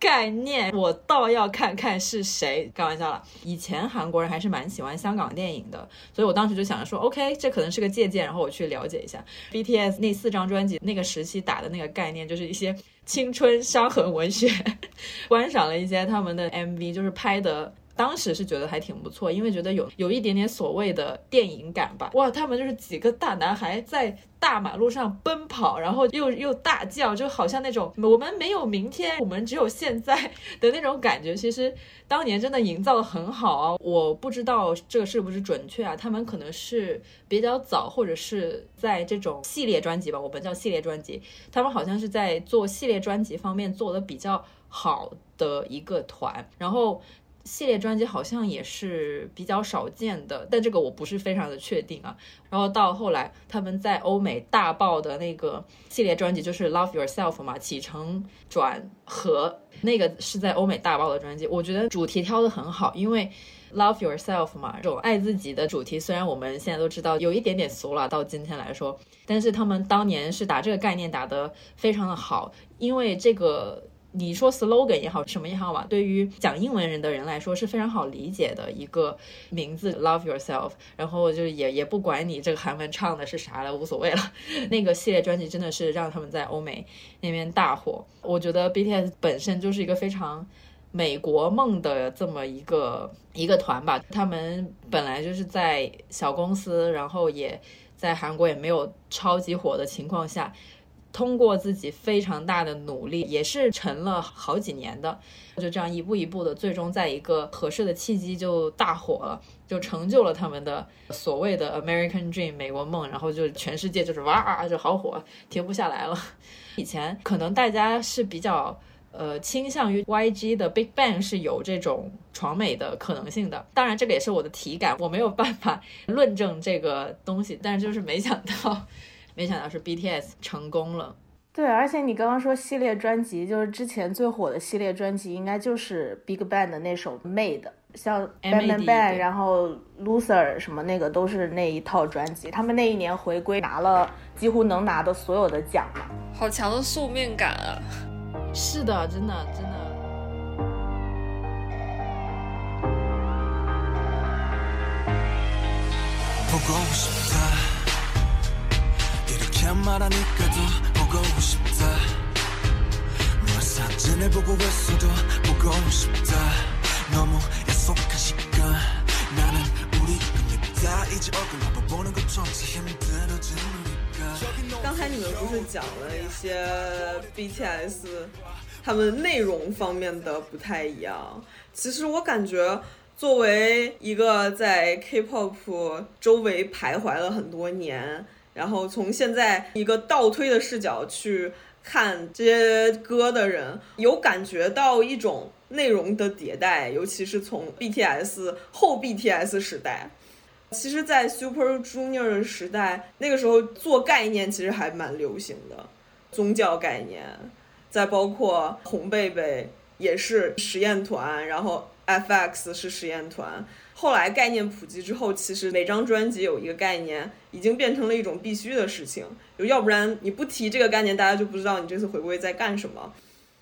A: 概念？我倒要看看是谁。开玩笑了，以前韩国人还是蛮喜欢香港电影的，所以我当时就想着说，OK，这可能是个借鉴，然后我去了解一下 BTS 那四张专辑那个时期打的那个概念，就是一些。青春伤痕文学，(laughs) 观赏了一些他们的 MV，就是拍的，当时是觉得还挺不错，因为觉得有有一点点所谓的电影感吧。哇，他们就是几个大男孩在。大马路上奔跑，然后又又大叫，就好像那种我们没有明天，我们只有现在的那种感觉。其实当年真的营造的很好啊！我不知道这个是不是准确啊？他们可能是比较早，或者是在这种系列专辑吧，我们叫系列专辑。他们好像是在做系列专辑方面做的比较好的一个团，然后。系列专辑好像也是比较少见的，但这个我不是非常的确定啊。然后到后来，他们在欧美大爆的那个系列专辑就是《Love Yourself》嘛，起承转合，那个是在欧美大爆的专辑。我觉得主题挑的很好，因为《Love Yourself》嘛，这种爱自己的主题，虽然我们现在都知道有一点点俗了，到今天来说，但是他们当年是打这个概念打得非常的好，因为这个。你说 slogan 也好，什么也好吧，对于讲英文人的人来说是非常好理解的一个名字，Love Yourself。然后就也也不管你这个韩文唱的是啥了，无所谓了。(laughs) 那个系列专辑真的是让他们在欧美那边大火。我觉得 BTS 本身就是一个非常美国梦的这么一个一个团吧。他们本来就是在小公司，然后也在韩国也没有超级火的情况下。通过自己非常大的努力，也是沉了好几年的，就这样一步一步的，最终在一个合适的契机就大火了，就成就了他们的所谓的 American Dream 美国梦，然后就全世界就是哇就好火，停不下来了。以前可能大家是比较呃倾向于 YG 的 Big Bang 是有这种闯美的可能性的，当然这个也是我的体感，我没有办法论证这个东西，但是就是没想到。没想到是 BTS 成功了，
D: 对，而且你刚刚说系列专辑，就是之前最火的系列专辑，应该就是 Big Bang 的那首 Made，像 Bang Bang Bang，然后 Loser 什么那个都是那一套专辑。他们那一年回归拿了几乎能拿的所有的奖嘛，
B: 好强的宿命感啊！
A: 是的，真的真的。
C: 刚才你们不是讲了一些 BTS 他们内容方面的不太一样？其实我感觉，作为一个在 K-pop 周围徘徊了很多年。然后从现在一个倒推的视角去看这些歌的人，有感觉到一种内容的迭代，尤其是从 BTS 后 BTS 时代。其实，在 Super Junior 的时代，那个时候做概念其实还蛮流行的，宗教概念，再包括红贝贝也是实验团，然后 FX 是实验团。后来概念普及之后，其实每张专辑有一个概念，已经变成了一种必须的事情。就要不然你不提这个概念，大家就不知道你这次回归在干什么。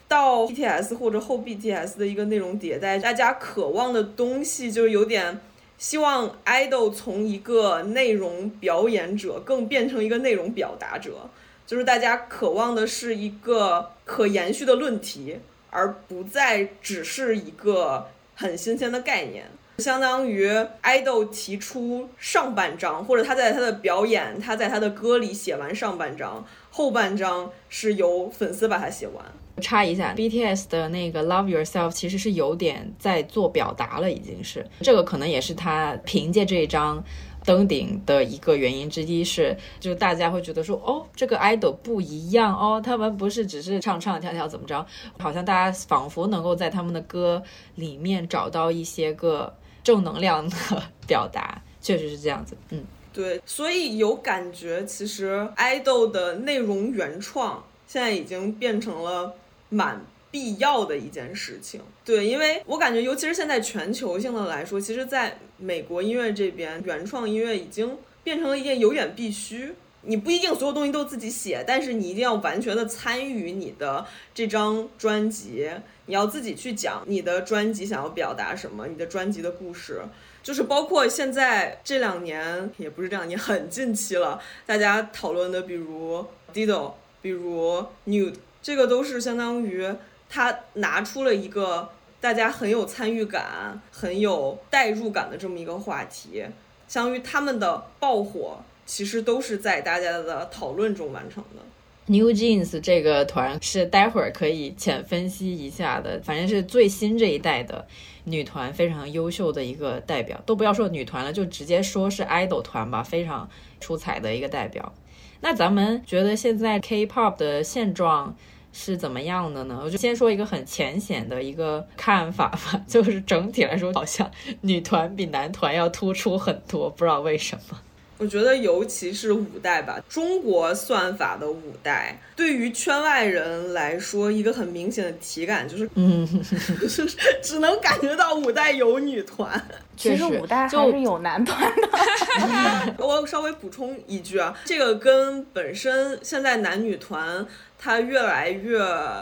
C: 到 BTS 或者后 BTS 的一个内容迭代，大家渴望的东西就有点希望 idol 从一个内容表演者更变成一个内容表达者，就是大家渴望的是一个可延续的论题，而不再只是一个很新鲜的概念。相当于爱豆提出上半章，或者他在他的表演，他在他的歌里写完上半章，后半章是由粉丝把它写完。
A: 插一下，BTS 的那个 Love Yourself 其实是有点在做表达了，已经是这个可能也是他凭借这一张登顶的一个原因之一，是就大家会觉得说，哦，这个 idol 不一样哦，他们不是只是唱唱跳跳怎么着，好像大家仿佛能够在他们的歌里面找到一些个。正能量的 (laughs) 表达确实是这样子，嗯，
C: 对，所以有感觉，其实爱豆的内容原创现在已经变成了蛮必要的一件事情。对，因为我感觉，尤其是现在全球性的来说，其实在美国音乐这边，原创音乐已经变成了一件有点必须。你不一定所有东西都自己写，但是你一定要完全的参与你的这张专辑。你要自己去讲你的专辑想要表达什么，你的专辑的故事，就是包括现在这两年，也不是这两年，很近期了，大家讨论的，比如 Dido，比如 Nude，这个都是相当于他拿出了一个大家很有参与感、很有代入感的这么一个话题，相当于他们的爆火，其实都是在大家的讨论中完成的。
A: New Jeans 这个团是待会儿可以浅分析一下的，反正是最新这一代的女团，非常优秀的一个代表。都不要说女团了，就直接说是 idol 团吧，非常出彩的一个代表。那咱们觉得现在 K-pop 的现状是怎么样的呢？我就先说一个很浅显的一个看法吧，(laughs) 就是整体来说，好像女团比男团要突出很多，不知道为什么。
C: 我觉得，尤其是五代吧，中国算法的五代，对于圈外人来说，一个很明显的体感就是，嗯，(laughs) 就是只能感觉到五代有女团，
D: 其实五代还是有男团的。(laughs) (laughs)
C: 我稍微补充一句啊，这个跟本身现在男女团它越来越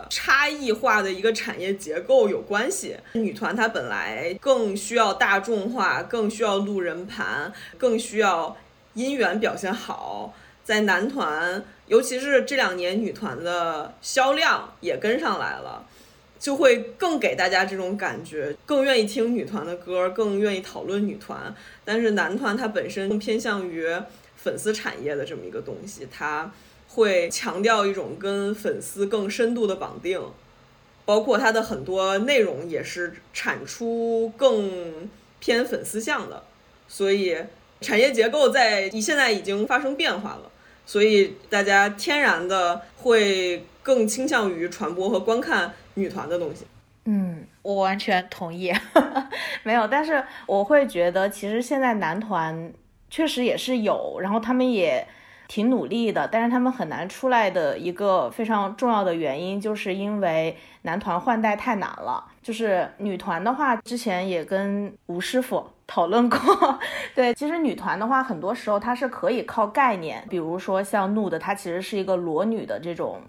C: 差异化的一个产业结构有关系。女团它本来更需要大众化，更需要路人盘，更需要。音源表现好，在男团，尤其是这两年女团的销量也跟上来了，就会更给大家这种感觉，更愿意听女团的歌，更愿意讨论女团。但是男团它本身更偏向于粉丝产业的这么一个东西，它会强调一种跟粉丝更深度的绑定，包括它的很多内容也是产出更偏粉丝向的，所以产业结构在现在已经发生变化了，所以大家天然的会更倾向于传播和观看女团的东西。
D: 嗯，我完全同意，(laughs) 没有，但是我会觉得其实现在男团确实也是有，然后他们也。挺努力的，但是他们很难出来的一个非常重要的原因，就是因为男团换代太难了。就是女团的话，之前也跟吴师傅讨论过。(laughs) 对，其实女团的话，很多时候它是可以靠概念，比如说像 Nude，它其实是一个裸女的这种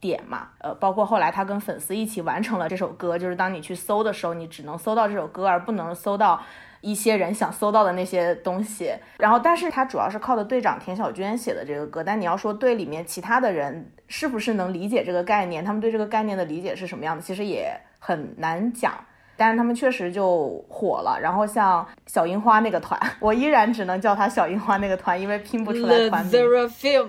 D: 点嘛。呃，包括后来他跟粉丝一起完成了这首歌，就是当你去搜的时候，你只能搜到这首歌，而不能搜到。一些人想搜到的那些东西，然后，但是他主要是靠的队长田小娟写的这个歌，但你要说队里面其他的人是不是能理解这个概念，他们对这个概念的理解是什么样的，其实也很难讲。但是他们确实就火了，然后像小樱花那个团，(laughs) 我依然只能叫他小樱花那个团，因为拼不出来团名。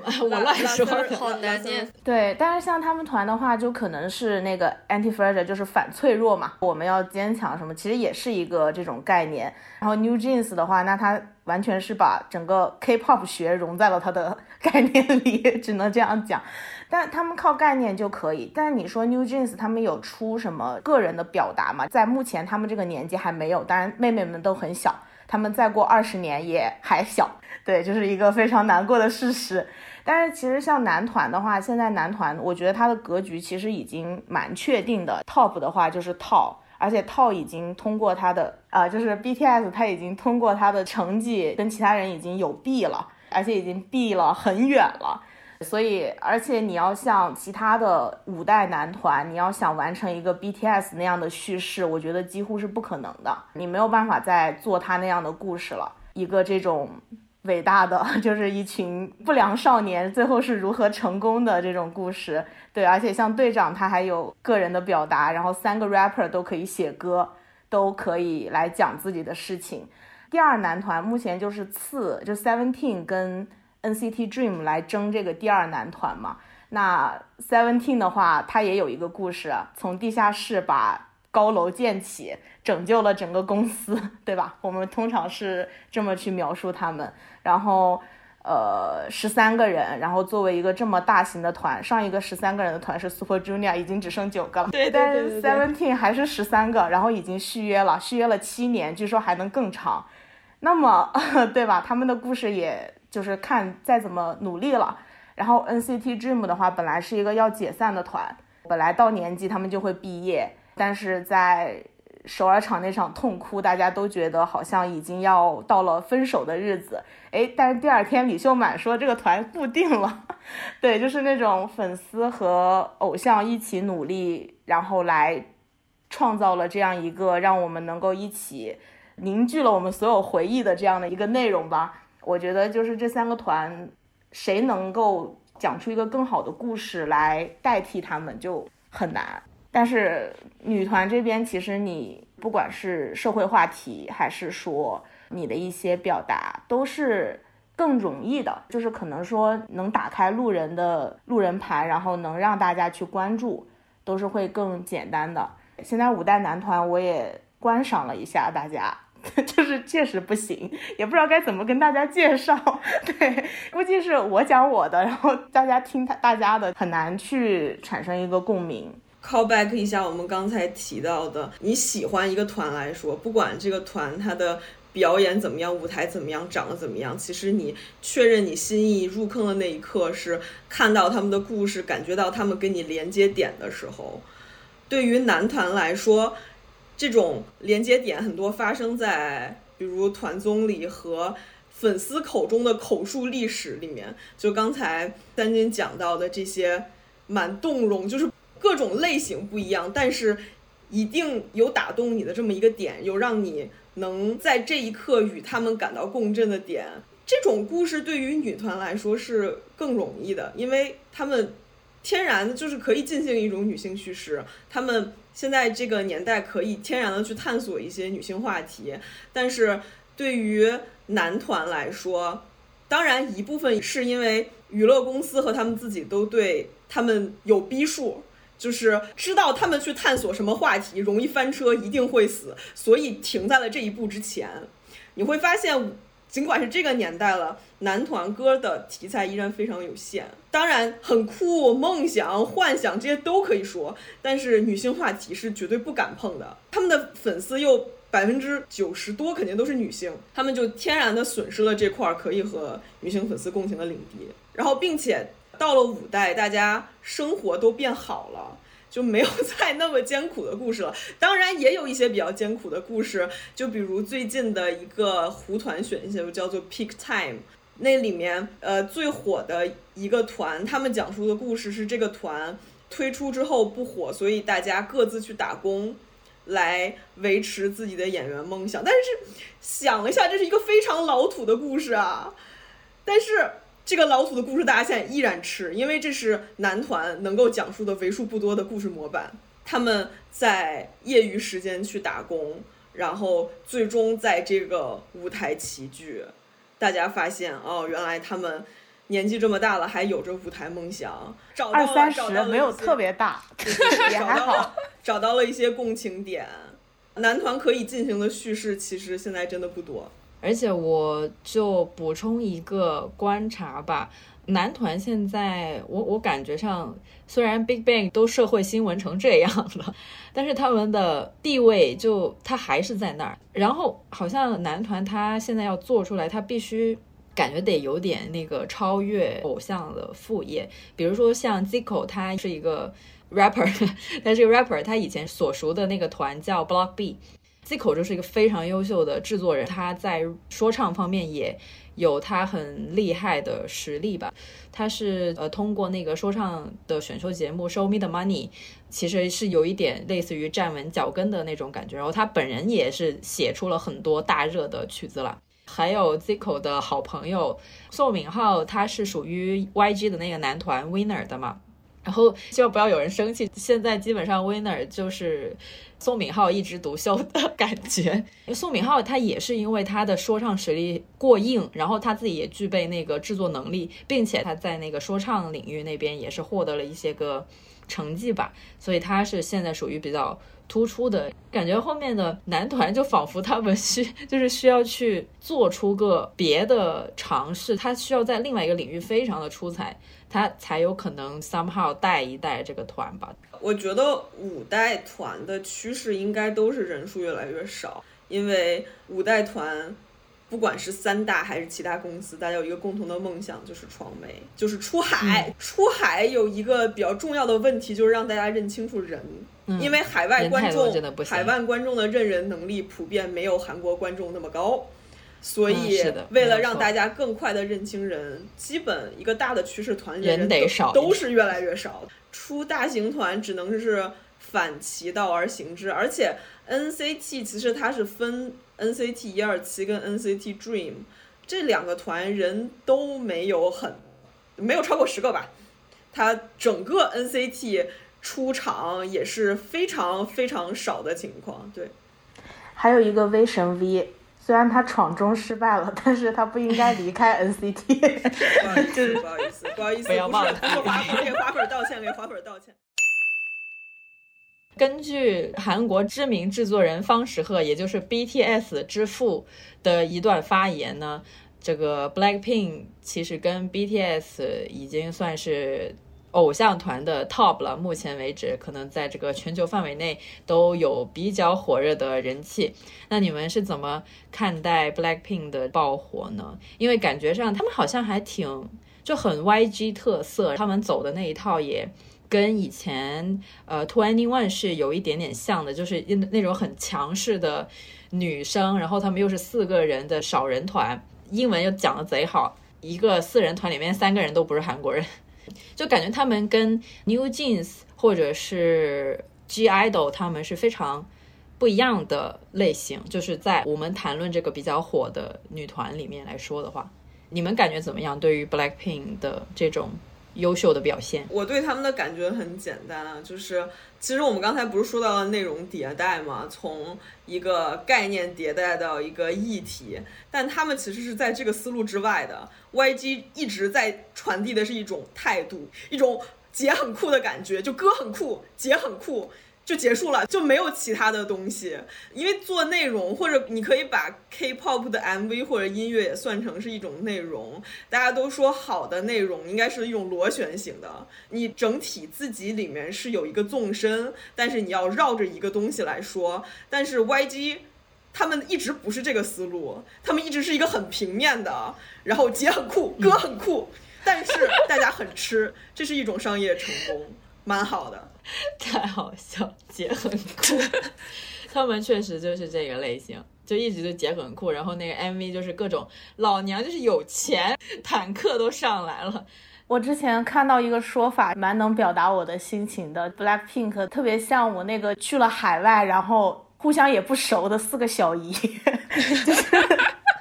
D: (laughs)
A: 我乱说，
B: 好难念。
D: 对，但是像他们团的话，就可能是那个 anti-fragile，就是反脆弱嘛，我们要坚强什么，其实也是一个这种概念。然后 New Jeans 的话，那他完全是把整个 K-pop 学融在了他的 (laughs) 概念里，只能这样讲。但他们靠概念就可以，但是你说 New Jeans 他们有出什么个人的表达吗？在目前他们这个年纪还没有，当然妹妹们都很小，他们再过二十年也还小，对，就是一个非常难过的事实。但是其实像男团的话，现在男团我觉得他的格局其实已经蛮确定的，Top 的话就是 Top，而且 Top 已经通过他的啊，就是 BTS 他已经通过他的成绩跟其他人已经有 B 了，而且已经 B 了很远了。所以，而且你要像其他的五代男团，你要想完成一个 BTS 那样的叙事，我觉得几乎是不可能的。你没有办法再做他那样的故事了。一个这种伟大的，(laughs) 就是一群不良少年最后是如何成功的这种故事。对，而且像队长他还有个人的表达，然后三个 rapper 都可以写歌，都可以来讲自己的事情。第二男团目前就是次，就 Seventeen 跟。NCT Dream 来争这个第二男团嘛？那 Seventeen 的话，它也有一个故事，从地下室把高楼建起，拯救了整个公司，对吧？(laughs) 我们通常是这么去描述他们。然后，呃，十三个人，然后作为一个这么大型的团，上一个十三个人的团是 Super Junior，已经只剩九个了。
C: 对，
D: 但是 Seventeen 还是十三个，然后已经续约了，续约了七年，据说还能更长。那么，(laughs) 对吧？他们的故事也。就是看再怎么努力了，然后 NCT Dream 的话，本来是一个要解散的团，本来到年纪他们就会毕业，但是在首尔场那场痛哭，大家都觉得好像已经要到了分手的日子，哎，但是第二天李秀满说这个团固定了，(laughs) 对，就是那种粉丝和偶像一起努力，然后来创造了这样一个让我们能够一起凝聚了我们所有回忆的这样的一个内容吧。我觉得就是这三个团，谁能够讲出一个更好的故事来代替他们就很难。但是女团这边，其实你不管是社会话题，还是说你的一些表达，都是更容易的。就是可能说能打开路人的路人盘，然后能让大家去关注，都是会更简单的。现在五代男团我也观赏了一下，大家。(laughs) 就是确实不行，也不知道该怎么跟大家介绍。(laughs) 对，估计是我讲我的，然后大家听他大家的，很难去产生一个共鸣。
C: Call back 一下我们刚才提到的，你喜欢一个团来说，不管这个团他的表演怎么样，舞台怎么样，长得怎么样，其实你确认你心意入坑的那一刻，是看到他们的故事，感觉到他们跟你连接点的时候。对于男团来说。这种连接点很多发生在，比如团综里和粉丝口中的口述历史里面。就刚才三金讲到的这些，蛮动容，就是各种类型不一样，但是一定有打动你的这么一个点，有让你能在这一刻与他们感到共振的点。这种故事对于女团来说是更容易的，因为他们天然的就是可以进行一种女性叙事，他们。现在这个年代可以天然的去探索一些女性话题，但是对于男团来说，当然，一部分是因为娱乐公司和他们自己都对他们有逼数，就是知道他们去探索什么话题容易翻车，一定会死，所以停在了这一步之前。你会发现，尽管是这个年代了，男团歌的题材依然非常有限。当然，很酷、梦想、幻想这些都可以说，但是女性话题是绝对不敢碰的。他们的粉丝又。百分之九十多肯定都是女性，他们就天然的损失了这块可以和女性粉丝共情的领地。然后，并且到了五代，大家生活都变好了，就没有再那么艰苦的故事了。当然，也有一些比较艰苦的故事，就比如最近的一个胡团选秀叫做 Peak Time，那里面呃最火的一个团，他们讲述的故事是这个团推出之后不火，所以大家各自去打工。来维持自己的演员梦想，但是想一下，这是一个非常老土的故事啊！但是这个老土的故事，大家现在依然吃，因为这是男团能够讲述的为数不多的故事模板。他们在业余时间去打工，然后最终在这个舞台齐聚，大家发现哦，原来他们年纪这么大了，还有着舞台梦想。
D: 二三十没有特别大，(laughs) 也还好。
C: 找到了一些共情点，男团可以进行的叙事其实现在真的不多。
A: 而且我就补充一个观察吧，男团现在我我感觉上，虽然 Big Bang 都社会新闻成这样了，但是他们的地位就他还是在那儿。然后好像男团他现在要做出来，他必须感觉得有点那个超越偶像的副业，比如说像 Zico，他是一个。rapper，(laughs) 但是 rapper 他以前所属的那个团叫 Block B，Zico 就是一个非常优秀的制作人，他在说唱方面也有他很厉害的实力吧。他是呃通过那个说唱的选秀节目 Show Me the Money，其实是有一点类似于站稳脚跟的那种感觉。然后他本人也是写出了很多大热的曲子了。还有 Zico 的好朋友宋敏浩，他是属于 YG 的那个男团 Winner 的嘛。然后 (laughs) 希望不要有人生气。现在基本上 winner 就是宋敏浩一枝独秀的 (laughs) 感觉。宋敏浩他也是因为他的说唱实力过硬，然后他自己也具备那个制作能力，并且他在那个说唱领域那边也是获得了一些个成绩吧，所以他是现在属于比较突出的感觉。后面的男团就仿佛他们需就是需要去做出个别的尝试，他需要在另外一个领域非常的出彩。他才有可能 somehow 带一带这个团吧。
C: 我觉得五代团的趋势应该都是人数越来越少，因为五代团不管是三大还是其他公司，大家有一个共同的梦想，就是闯美，就是出海。出海有一个比较重要的问题，就是让大家认清楚人，因为海外观众海外观众的认人能力普遍没有韩国观众那么高。所以，为了让大家更快的认清人，基本一个大的趋势，团里人都是越来越少。出大型团只能是反其道而行之，而且 NCT 其实它是分 NCT 一二七跟 NCT Dream 这两个团人都没有很没有超过十个吧，它整个 NCT 出场也是非常非常少的情况。对，
D: 还有一个 V 神 V。虽然他闯中失败了，但是他不应该离开 (laughs) NCT。
C: 不好意思，(laughs) 不好意思，不好意思，不要忘了，给花给花粉道歉，给花粉道歉。
A: 根据韩国知名制作人方时赫，也就是 BTS 之父的一段发言呢，这个 Blackpink 其实跟 BTS 已经算是。偶像团的 top 了，目前为止可能在这个全球范围内都有比较火热的人气。那你们是怎么看待 Blackpink 的爆火呢？因为感觉上他们好像还挺就很 YG 特色，他们走的那一套也跟以前呃 Twenty One 是有一点点像的，就是那那种很强势的女生，然后他们又是四个人的少人团，英文又讲的贼好，一个四人团里面三个人都不是韩国人。就感觉他们跟 New Jeans 或者是 G Idol 他们是非常不一样的类型。就是在我们谈论这个比较火的女团里面来说的话，你们感觉怎么样？对于 Blackpink 的这种优秀的表现。
C: 我对他们的感觉很简单啊，就是其实我们刚才不是说到了内容迭代嘛，从一个概念迭代到一个议题，但他们其实是在这个思路之外的。YG 一直在传递的是一种态度，一种姐很酷的感觉，就哥很酷，姐很酷。就结束了，就没有其他的东西。因为做内容，或者你可以把 K-pop 的 MV 或者音乐也算成是一种内容。大家都说好的内容应该是一种螺旋形的，你整体自己里面是有一个纵深，但是你要绕着一个东西来说。但是 YG 他们一直不是这个思路，他们一直是一个很平面的，然后姐很酷，哥很酷，但是大家很吃，这是一种商业成功，蛮好的。(laughs)
A: 太好笑，姐很酷，(laughs) 他们确实就是这个类型，就一直就姐很酷，然后那个 MV 就是各种老娘就是有钱，坦克都上来了。
D: 我之前看到一个说法，蛮能表达我的心情的，Blackpink 特别像我那个去了海外，然后互相也不熟的四个小姨，(laughs) 就是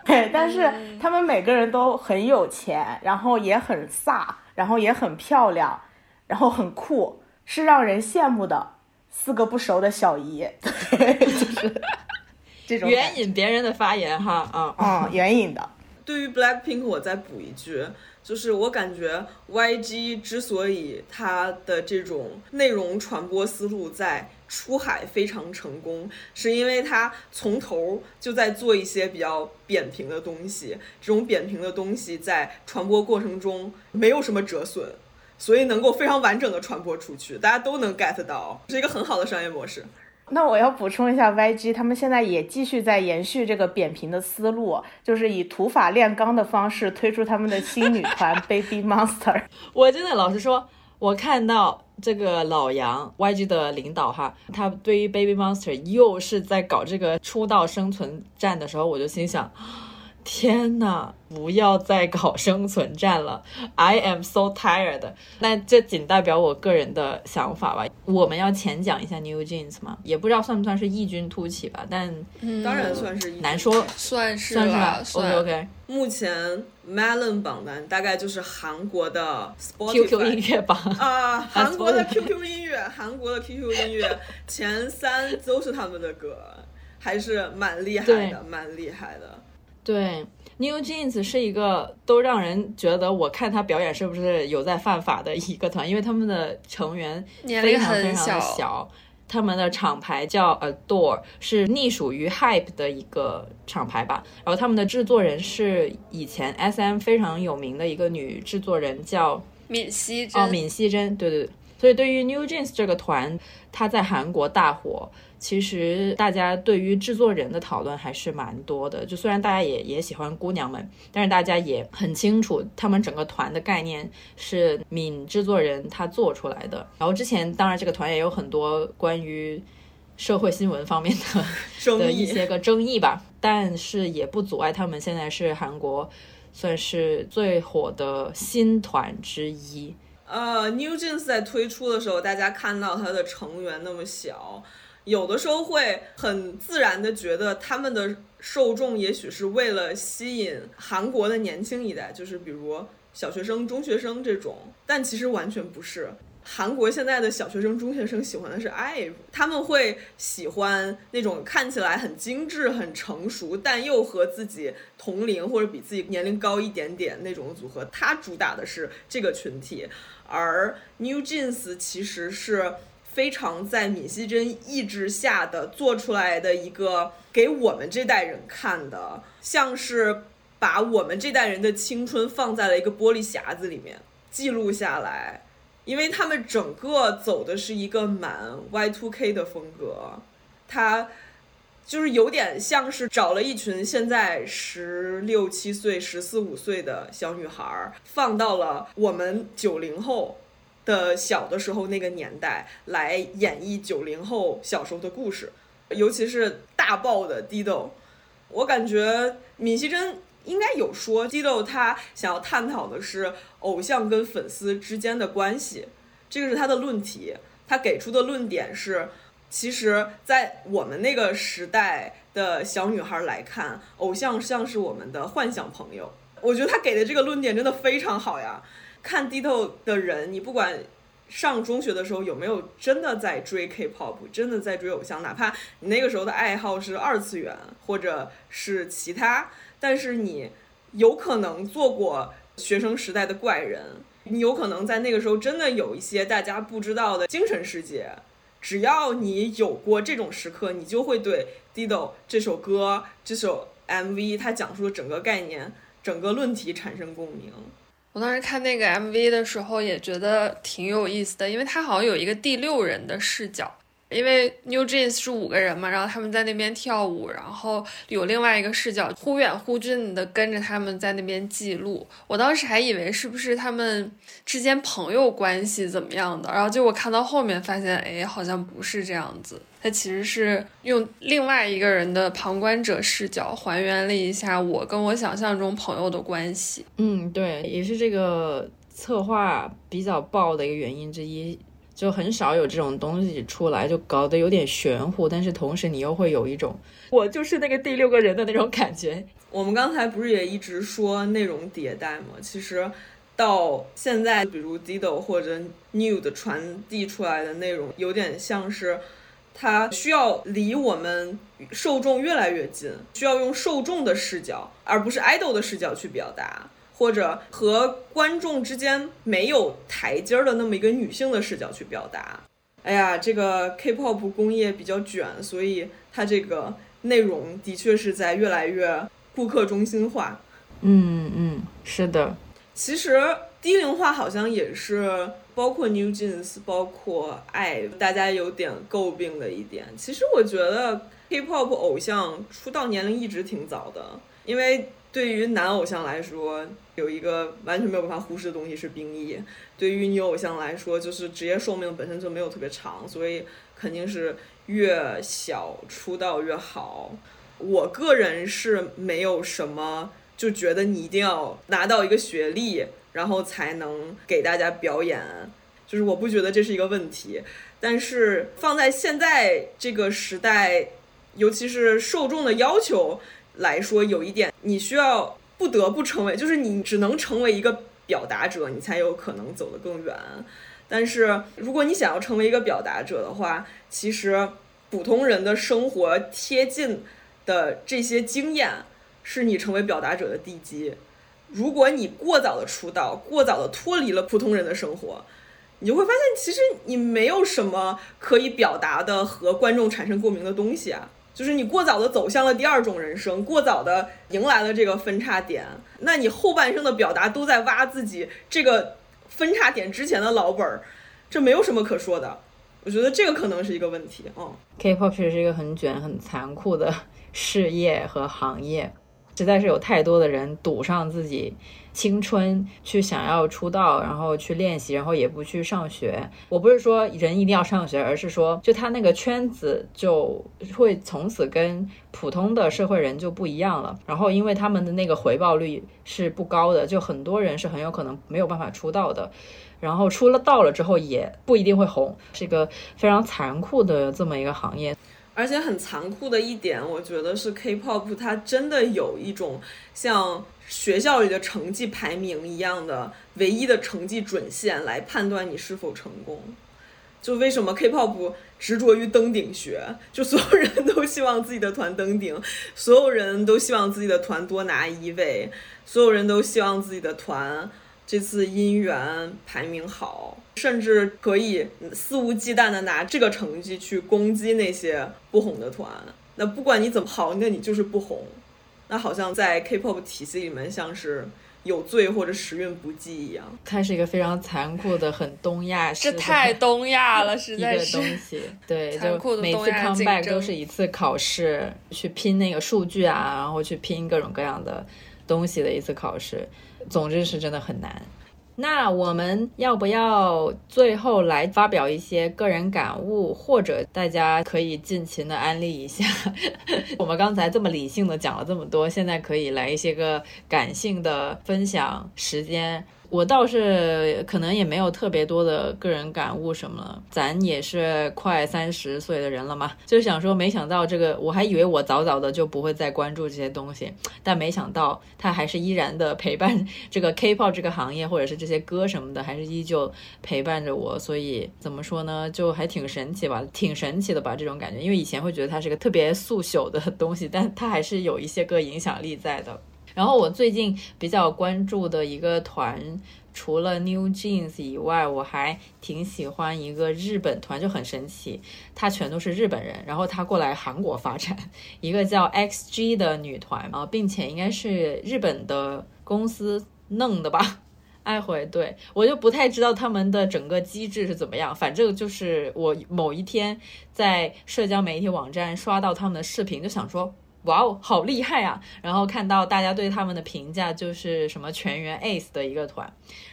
D: 对，但是他们每个人都很有钱，然后也很飒，然后也很漂亮，然后很酷。是让人羡慕的四个不熟的小姨，就是这种
A: 援引别人的发言哈，啊
D: 啊，援引的。
C: 对于 Blackpink，我再补一句，就是我感觉 YG 之所以它的这种内容传播思路在出海非常成功，是因为它从头就在做一些比较扁平的东西，这种扁平的东西在传播过程中没有什么折损。所以能够非常完整的传播出去，大家都能 get 到，是一个很好的商业模式。
D: 那我要补充一下，YG 他们现在也继续在延续这个扁平的思路，就是以土法炼钢的方式推出他们的新女团 (laughs) Baby Monster。
A: 我真的老实说，我看到这个老杨 YG 的领导哈，他对于 Baby Monster 又是在搞这个出道生存战的时候，我就心想。天呐，不要再搞生存战了！I am so tired。那这仅代表我个人的想法吧。我们要浅讲一下 New Jeans 吗？也不知道算不算是异军突起吧。但
C: 当然算是，
A: 难说，
B: 算是
A: 算
B: 是
A: 吧。OK OK。
C: 目前 Melon 榜单大概就是韩国的
A: QQ 音乐榜
C: 啊，韩国的 QQ 音乐，韩国的 QQ 音乐前三都是他们的歌，还是蛮厉害的，蛮厉害的。
A: 对，New Jeans 是一个都让人觉得我看他表演是不是有在犯法的一个团，因为他们的成员非常非常的小，他们的厂牌叫 Adore，是隶属于 Hype 的一个厂牌吧。然后他们的制作人是以前 SM 非常有名的一个女制作人，叫
B: 闵熙珍。
A: 哦，闵熙珍，对对对。所以对于 New Jeans 这个团，他在韩国大火。其实大家对于制作人的讨论还是蛮多的，就虽然大家也也喜欢姑娘们，但是大家也很清楚，他们整个团的概念是敏制作人他做出来的。然后之前当然这个团也有很多关于社会新闻方面的 (laughs) 的一些个争议吧，但是也不阻碍他们现在是韩国算是最火的新团之一。
C: 呃，New Jeans 在推出的时候，大家看到它的成员那么小。有的时候会很自然的觉得他们的受众也许是为了吸引韩国的年轻一代，就是比如小学生、中学生这种，但其实完全不是。韩国现在的小学生、中学生喜欢的是 IVE，他们会喜欢那种看起来很精致、很成熟，但又和自己同龄或者比自己年龄高一点点那种组合。他主打的是这个群体，而 New Jeans 其实是。非常在闵熙珍意志下的做出来的一个给我们这代人看的，像是把我们这代人的青春放在了一个玻璃匣子里面记录下来，因为他们整个走的是一个满 Y2K 的风格，他就是有点像是找了一群现在十六七岁、十四五岁的小女孩，放到了我们九零后。的小的时候那个年代来演绎九零后小时候的故事，尤其是大爆的 Dido，我感觉闵熙珍应该有说 Dido 他想要探讨的是偶像跟粉丝之间的关系，这个是他的论题。他给出的论点是，其实，在我们那个时代的小女孩来看，偶像像是我们的幻想朋友。我觉得他给的这个论点真的非常好呀。看 Dito 的人，你不管上中学的时候有没有真的在追 K-pop，真的在追偶像，哪怕你那个时候的爱好是二次元或者是其他，但是你有可能做过学生时代的怪人，你有可能在那个时候真的有一些大家不知道的精神世界。只要你有过这种时刻，你就会对 Dido 这首歌、这首 MV 它讲述的整个概念、整个论题产生共鸣。
B: 我当时看那个 MV 的时候也觉得挺有意思的，因为它好像有一个第六人的视角。因为 New Jeans 是五个人嘛，然后他们在那边跳舞，然后有另外一个视角，忽远忽近的跟着他们在那边记录。我当时还以为是不是他们之间朋友关系怎么样的，然后结果看到后面发现，哎，好像不是这样子。他其实是用另外一个人的旁观者视角还原了一下我跟我想象中朋友的关系。
A: 嗯，对，也是这个策划比较爆的一个原因之一。就很少有这种东西出来，就搞得有点玄乎，但是同时你又会有一种我就是那个第六个人的那种感觉。
C: 我们刚才不是也一直说内容迭代吗？其实到现在，比如 Dido 或者 New 的传递出来的内容，有点像是它需要离我们受众越来越近，需要用受众的视角，而不是 idol 的视角去表达。或者和观众之间没有台阶儿的那么一个女性的视角去表达。哎呀，这个 K-pop 工业比较卷，所以它这个内容的确是在越来越顾客中心化。
A: 嗯嗯，是的。
C: 其实低龄化好像也是包括 New Jeans，包括爱，大家有点诟病的一点。其实我觉得 K-pop 偶像出道年龄一直挺早的，因为。对于男偶像来说，有一个完全没有办法忽视的东西是兵役；对于女偶像来说，就是职业寿命本身就没有特别长，所以肯定是越小出道越好。我个人是没有什么就觉得你一定要拿到一个学历，然后才能给大家表演，就是我不觉得这是一个问题。但是放在现在这个时代，尤其是受众的要求。来说有一点，你需要不得不成为，就是你只能成为一个表达者，你才有可能走得更远。但是如果你想要成为一个表达者的话，其实普通人的生活贴近的这些经验，是你成为表达者的地基。如果你过早的出道，过早的脱离了普通人的生活，你就会发现，其实你没有什么可以表达的和观众产生共鸣的东西啊。就是你过早的走向了第二种人生，过早的迎来了这个分叉点，那你后半生的表达都在挖自己这个分叉点之前的老本儿，这没有什么可说的。我觉得这个可能是一个问题。嗯
A: ，K-pop 确实是一个很卷、很残酷的事业和行业，实在是有太多的人赌上自己。青春去想要出道，然后去练习，然后也不去上学。我不是说人一定要上学，而是说，就他那个圈子就会从此跟普通的社会人就不一样了。然后，因为他们的那个回报率是不高的，就很多人是很有可能没有办法出道的。然后出了道了之后，也不一定会红，是一个非常残酷的这么一个行业。
C: 而且很残酷的一点，我觉得是 K-pop 它真的有一种像。学校里的成绩排名一样的唯一的成绩准线来判断你是否成功，就为什么 K-pop 执着于登顶学？就所有人都希望自己的团登顶，所有人都希望自己的团多拿一位，所有人都希望自己的团这次姻缘排名好，甚至可以肆无忌惮的拿这个成绩去攻击那些不红的团。那不管你怎么好，那你就是不红。那好像在 K-pop 体系里面，像是有罪或者时运不济一样。
A: 它是一个非常残酷的、很东亚式，
B: 这太东亚了，实在是。
A: 一个东西，对，就每次 come back 都是一次考试，去拼那个数据啊，然后去拼各种各样的东西的一次考试。总之是真的很难。那我们要不要最后来发表一些个人感悟，或者大家可以尽情的安利一下？(laughs) 我们刚才这么理性的讲了这么多，现在可以来一些个感性的分享时间。我倒是可能也没有特别多的个人感悟什么，咱也是快三十岁的人了嘛，就想说，没想到这个，我还以为我早早的就不会再关注这些东西，但没想到它还是依然的陪伴 (laughs) 这个 K-pop 这个行业，或者是这些歌什么的，还是依旧陪伴着我。所以怎么说呢，就还挺神奇吧，挺神奇的吧，这种感觉。因为以前会觉得它是个特别速朽的东西，但它还是有一些个影响力在的。然后我最近比较关注的一个团，除了 New Jeans 以外，我还挺喜欢一个日本团，就很神奇，他全都是日本人，然后他过来韩国发展，(laughs) 一个叫 XG 的女团啊，并且应该是日本的公司弄的吧。(laughs) 爱回对我就不太知道他们的整个机制是怎么样，反正就是我某一天在社交媒体网站刷到他们的视频，就想说。哇哦，好厉害啊！然后看到大家对他们的评价就是什么全员 ace 的一个团，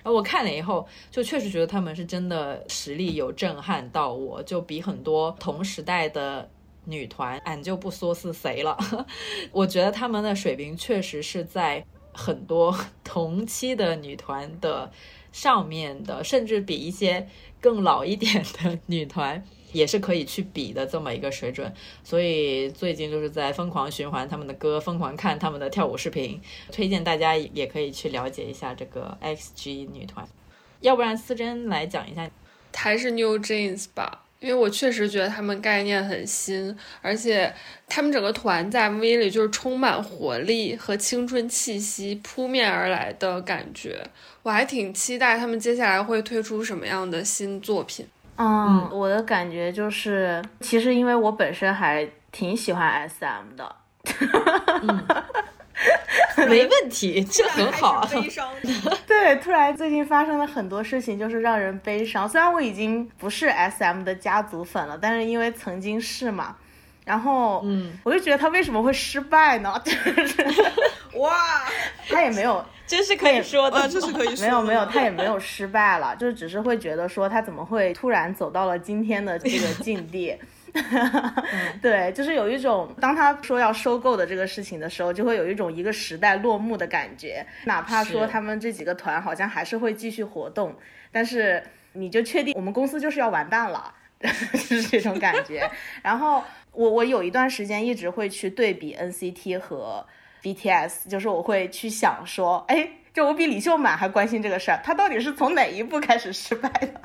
A: 然后我看了以后，就确实觉得他们是真的实力有震撼到我，就比很多同时代的女团，俺就不说是谁了。(laughs) 我觉得他们的水平确实是在很多同期的女团的上面的，甚至比一些更老一点的女团。也是可以去比的这么一个水准，所以最近就是在疯狂循环他们的歌，疯狂看他们的跳舞视频，推荐大家也可以去了解一下这个 XG 女团。要不然思珍来讲一下，
B: 还是 New Jeans 吧，因为我确实觉得他们概念很新，而且他们整个团在 MV 里就是充满活力和青春气息扑面而来的感觉，我还挺期待他们接下来会推出什么样的新作品。
D: 嗯，我的感觉就是，其实因为我本身还挺喜欢 SM 的，(laughs)
A: 没问题，这很好。
C: 悲伤。(laughs)
D: 对，突然最近发生了很多事情，就是让人悲伤。虽然我已经不是 SM 的家族粉了，但是因为曾经是嘛，然后嗯，我就觉得他为什么会失败呢？(laughs) 就是
C: 哇，
D: 他也没有。
A: 这是可以说的，
C: 这是可以说。
D: 没有没有，他也没有失败了，(laughs) 就是只是会觉得说他怎么会突然走到了今天的这个境地。(laughs) 对，就是有一种当他说要收购的这个事情的时候，就会有一种一个时代落幕的感觉。哪怕说他们这几个团好像还是会继续活动，但是你就确定我们公司就是要完蛋了，(laughs) 是这种感觉。然后我我有一段时间一直会去对比 NCT 和。BTS 就是我会去想说，哎，就我比李秀满还关心这个事儿，他到底是从哪一步开始失败的？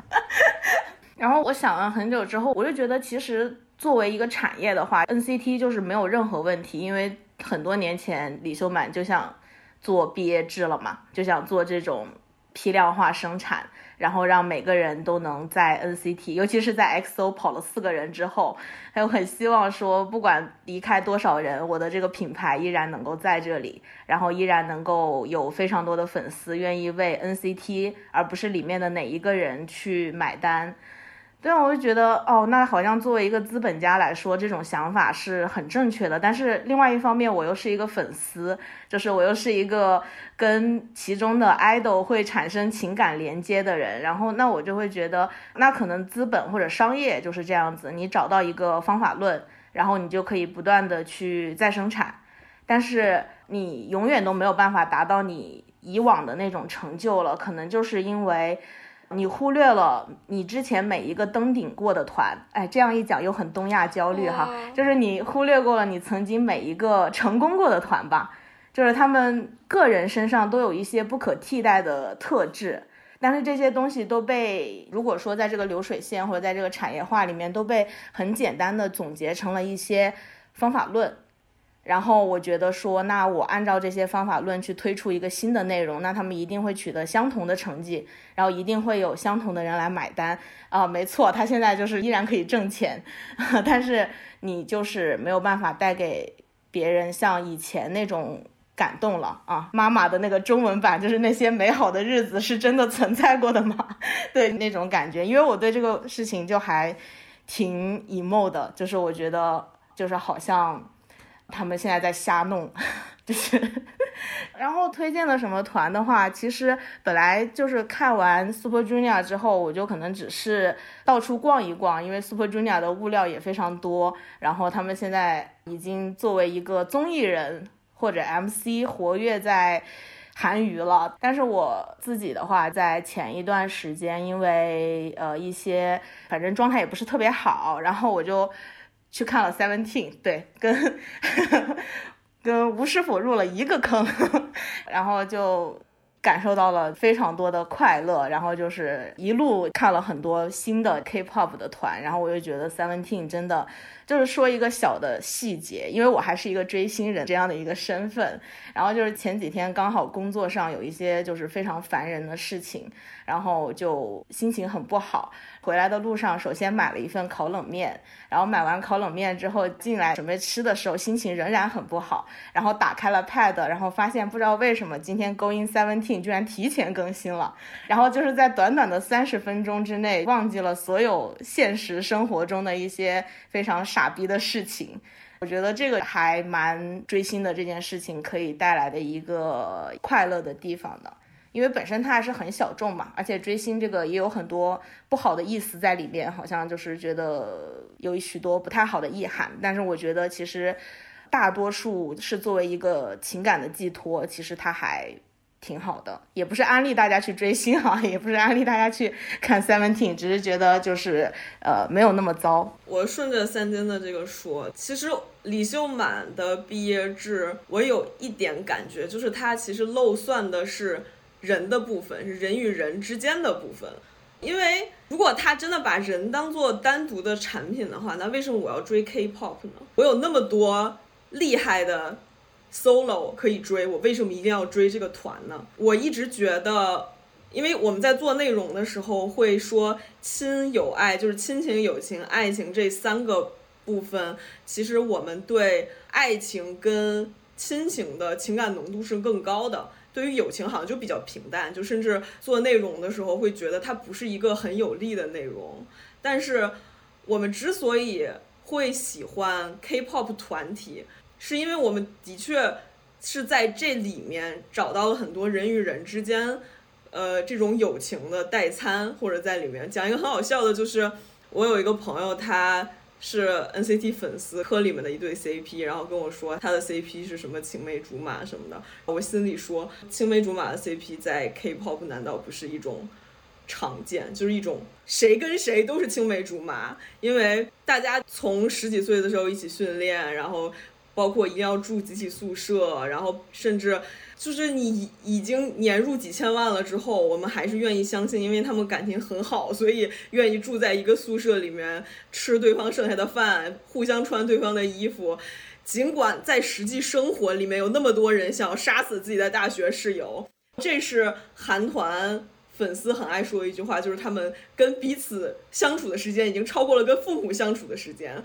D: (laughs) 然后我想了很久之后，我就觉得其实作为一个产业的话，NCT 就是没有任何问题，因为很多年前李秀满就想做毕业制了嘛，就想做这种批量化生产。然后让每个人都能在 NCT，尤其是在 XO 跑了四个人之后，还有很希望说，不管离开多少人，我的这个品牌依然能够在这里，然后依然能够有非常多的粉丝愿意为 NCT，而不是里面的哪一个人去买单。对，我就觉得哦，那好像作为一个资本家来说，这种想法是很正确的。但是另外一方面，我又是一个粉丝，就是我又是一个跟其中的 idol 会产生情感连接的人。然后那我就会觉得，那可能资本或者商业就是这样子，你找到一个方法论，然后你就可以不断的去再生产，但是你永远都没有办法达到你以往的那种成就了，可能就是因为。你忽略了你之前每一个登顶过的团，哎，这样一讲又很东亚焦虑哈，就是你忽略过了你曾经每一个成功过的团吧，就是他们个人身上都有一些不可替代的特质，但是这些东西都被如果说在这个流水线或者在这个产业化里面都被很简单的总结成了一些方法论。然后我觉得说，那我按照这些方法论去推出一个新的内容，那他们一定会取得相同的成绩，然后一定会有相同的人来买单啊。没错，他现在就是依然可以挣钱，(laughs) 但是你就是没有办法带给别人像以前那种感动了啊。妈妈的那个中文版就是那些美好的日子是真的存在过的吗？(laughs) 对那种感觉，因为我对这个事情就还挺 emo 的，就是我觉得就是好像。他们现在在瞎弄，就是，(laughs) 然后推荐的什么团的话，其实本来就是看完 Super Junior 之后，我就可能只是到处逛一逛，因为 Super Junior 的物料也非常多。然后他们现在已经作为一个综艺人或者 MC 活跃在韩娱了。但是我自己的话，在前一段时间，因为呃一些反正状态也不是特别好，然后我就去看了 Seventeen，对，跟跟吴师傅入了一个坑，然后就。感受到了非常多的快乐，然后就是一路看了很多新的 K-pop 的团，然后我就觉得 Seventeen 真的就是说一个小的细节，因为我还是一个追星人这样的一个身份，然后就是前几天刚好工作上有一些就是非常烦人的事情，然后就心情很不好。回来的路上，首先买了一份烤冷面，然后买完烤冷面之后进来准备吃的时候，心情仍然很不好。然后打开了 Pad，然后发现不知道为什么今天 Going Seventeen 居然提前更新了。然后就是在短短的三十分钟之内，忘记了所有现实生活中的一些非常傻逼的事情。我觉得这个还蛮追星的这件事情可以带来的一个快乐的地方的。因为本身它还是很小众嘛，而且追星这个也有很多不好的意思在里面，好像就是觉得有许多不太好的意涵。但是我觉得其实大多数是作为一个情感的寄托，其实它还挺好的。也不是安利大家去追星哈，也不是安利大家去看 Seventeen，只是觉得就是呃没有那么糟。
C: 我顺着三金的这个说，其实李秀满的毕业制，我有一点感觉，就是他其实漏算的是。人的部分是人与人之间的部分，因为如果他真的把人当做单独的产品的话，那为什么我要追 K-pop 呢？我有那么多厉害的 solo 可以追，我为什么一定要追这个团呢？我一直觉得，因为我们在做内容的时候会说亲友爱，就是亲情、友情、爱情这三个部分，其实我们对爱情跟亲情的情感浓度是更高的。对于友情好像就比较平淡，就甚至做内容的时候会觉得它不是一个很有利的内容。但是我们之所以会喜欢 K-pop 团体，是因为我们的确是在这里面找到了很多人与人之间，呃，这种友情的代餐，或者在里面讲一个很好笑的，就是我有一个朋友他。是 NCT 粉丝科里面的一对 CP，然后跟我说他的 CP 是什么青梅竹马什么的，我心里说青梅竹马的 CP 在 K-pop 难道不是一种常见，就是一种谁跟谁都是青梅竹马，因为大家从十几岁的时候一起训练，然后包括一定要住集体宿舍，然后甚至。就是你已经年入几千万了之后，我们还是愿意相信，因为他们感情很好，所以愿意住在一个宿舍里面，吃对方剩下的饭，互相穿对方的衣服。尽管在实际生活里面有那么多人想要杀死自己的大学室友，这是韩团粉丝很爱说的一句话，就是他们跟彼此相处的时间已经超过了跟父母相处的时间。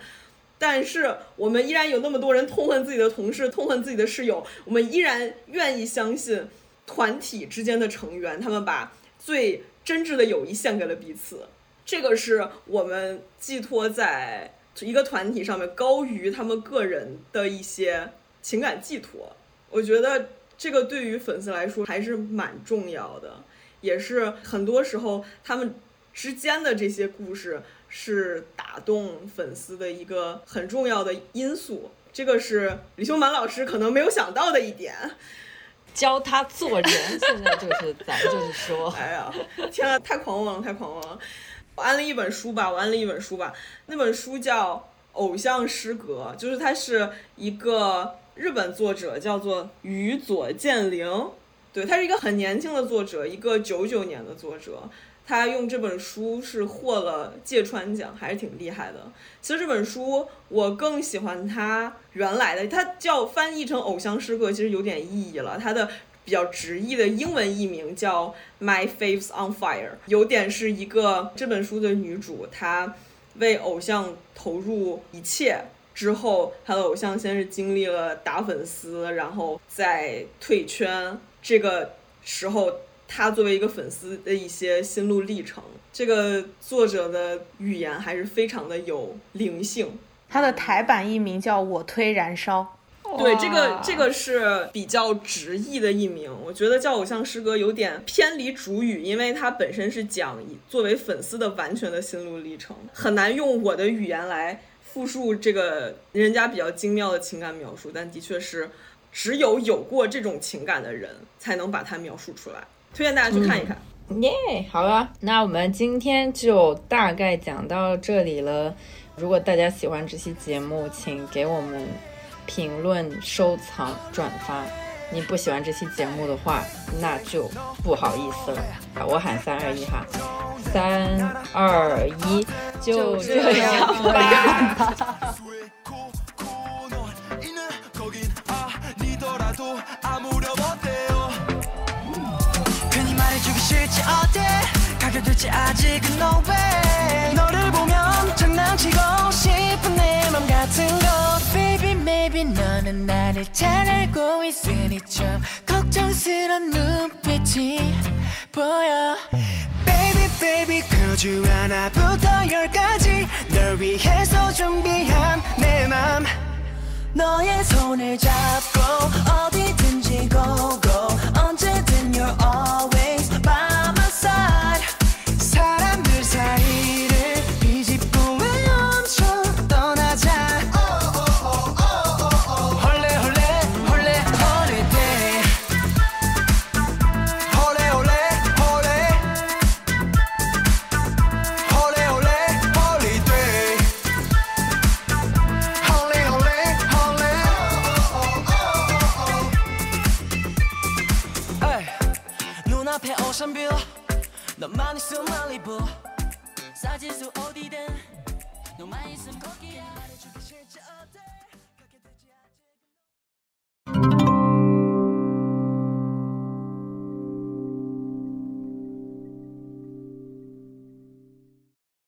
C: 但是我们依然有那么多人痛恨自己的同事，痛恨自己的室友。我们依然愿意相信团体之间的成员，他们把最真挚的友谊献给了彼此。这个是我们寄托在一个团体上面，高于他们个人的一些情感寄托。我觉得这个对于粉丝来说还是蛮重要的，也是很多时候他们之间的这些故事。是打动粉丝的一个很重要的因素，这个是李秀满老师可能没有想到的一点。
A: 教他做人，现在就是咱就是说，(laughs)
C: 哎呀，天啊，太狂妄了，太狂妄了！我安了一本书吧，我安了一本书吧，那本书叫《偶像失格》，就是它是一个日本作者，叫做宇佐健灵，对，他是一个很年轻的作者，一个九九年的作者。他用这本书是获了芥川奖，还是挺厉害的。其实这本书我更喜欢他原来的，它叫翻译成《偶像诗歌》，其实有点意义了。它的比较直译的英文译名叫《My Faith's on Fire》，有点是一个这本书的女主，她为偶像投入一切之后，她的偶像先是经历了打粉丝，然后再退圈，这个时候。他作为一个粉丝的一些心路历程，这个作者的语言还是非常的有灵性。
D: 他的台版译名叫我推燃烧，
C: 对，这个这个是比较直译的译名。我觉得叫偶像诗歌有点偏离主语，因为它本身是讲作为粉丝的完全的心路历程，很难用我的语言来复述这个人家比较精妙的情感描述。但的确是只有有过这种情感的人才能把它描述出来。推荐大家去看一看。
A: 耶，好了，那我们今天就大概讲到这里了。如果大家喜欢这期节目，请给我们评论、收藏、转发。你不喜欢这期节目的话，那就不好意思了。好，我喊三二一哈，三二一，就这样吧。(laughs)
E: 싫지 어때? 가려들지 아직은 no way. 너를 보면 장난치고 싶은 내 맘 같은 것. Baby maybe 너는 나를 잘 알고 있으니 좀 걱정스런 눈빛이 보여. Baby baby 그주 하나부터 열까지 널 위해서 준비한 내 맘 너의 손을 잡고 어디든지 go go. 언제든 you're always 션뷰 너만 있음 말리부 사질 수 어디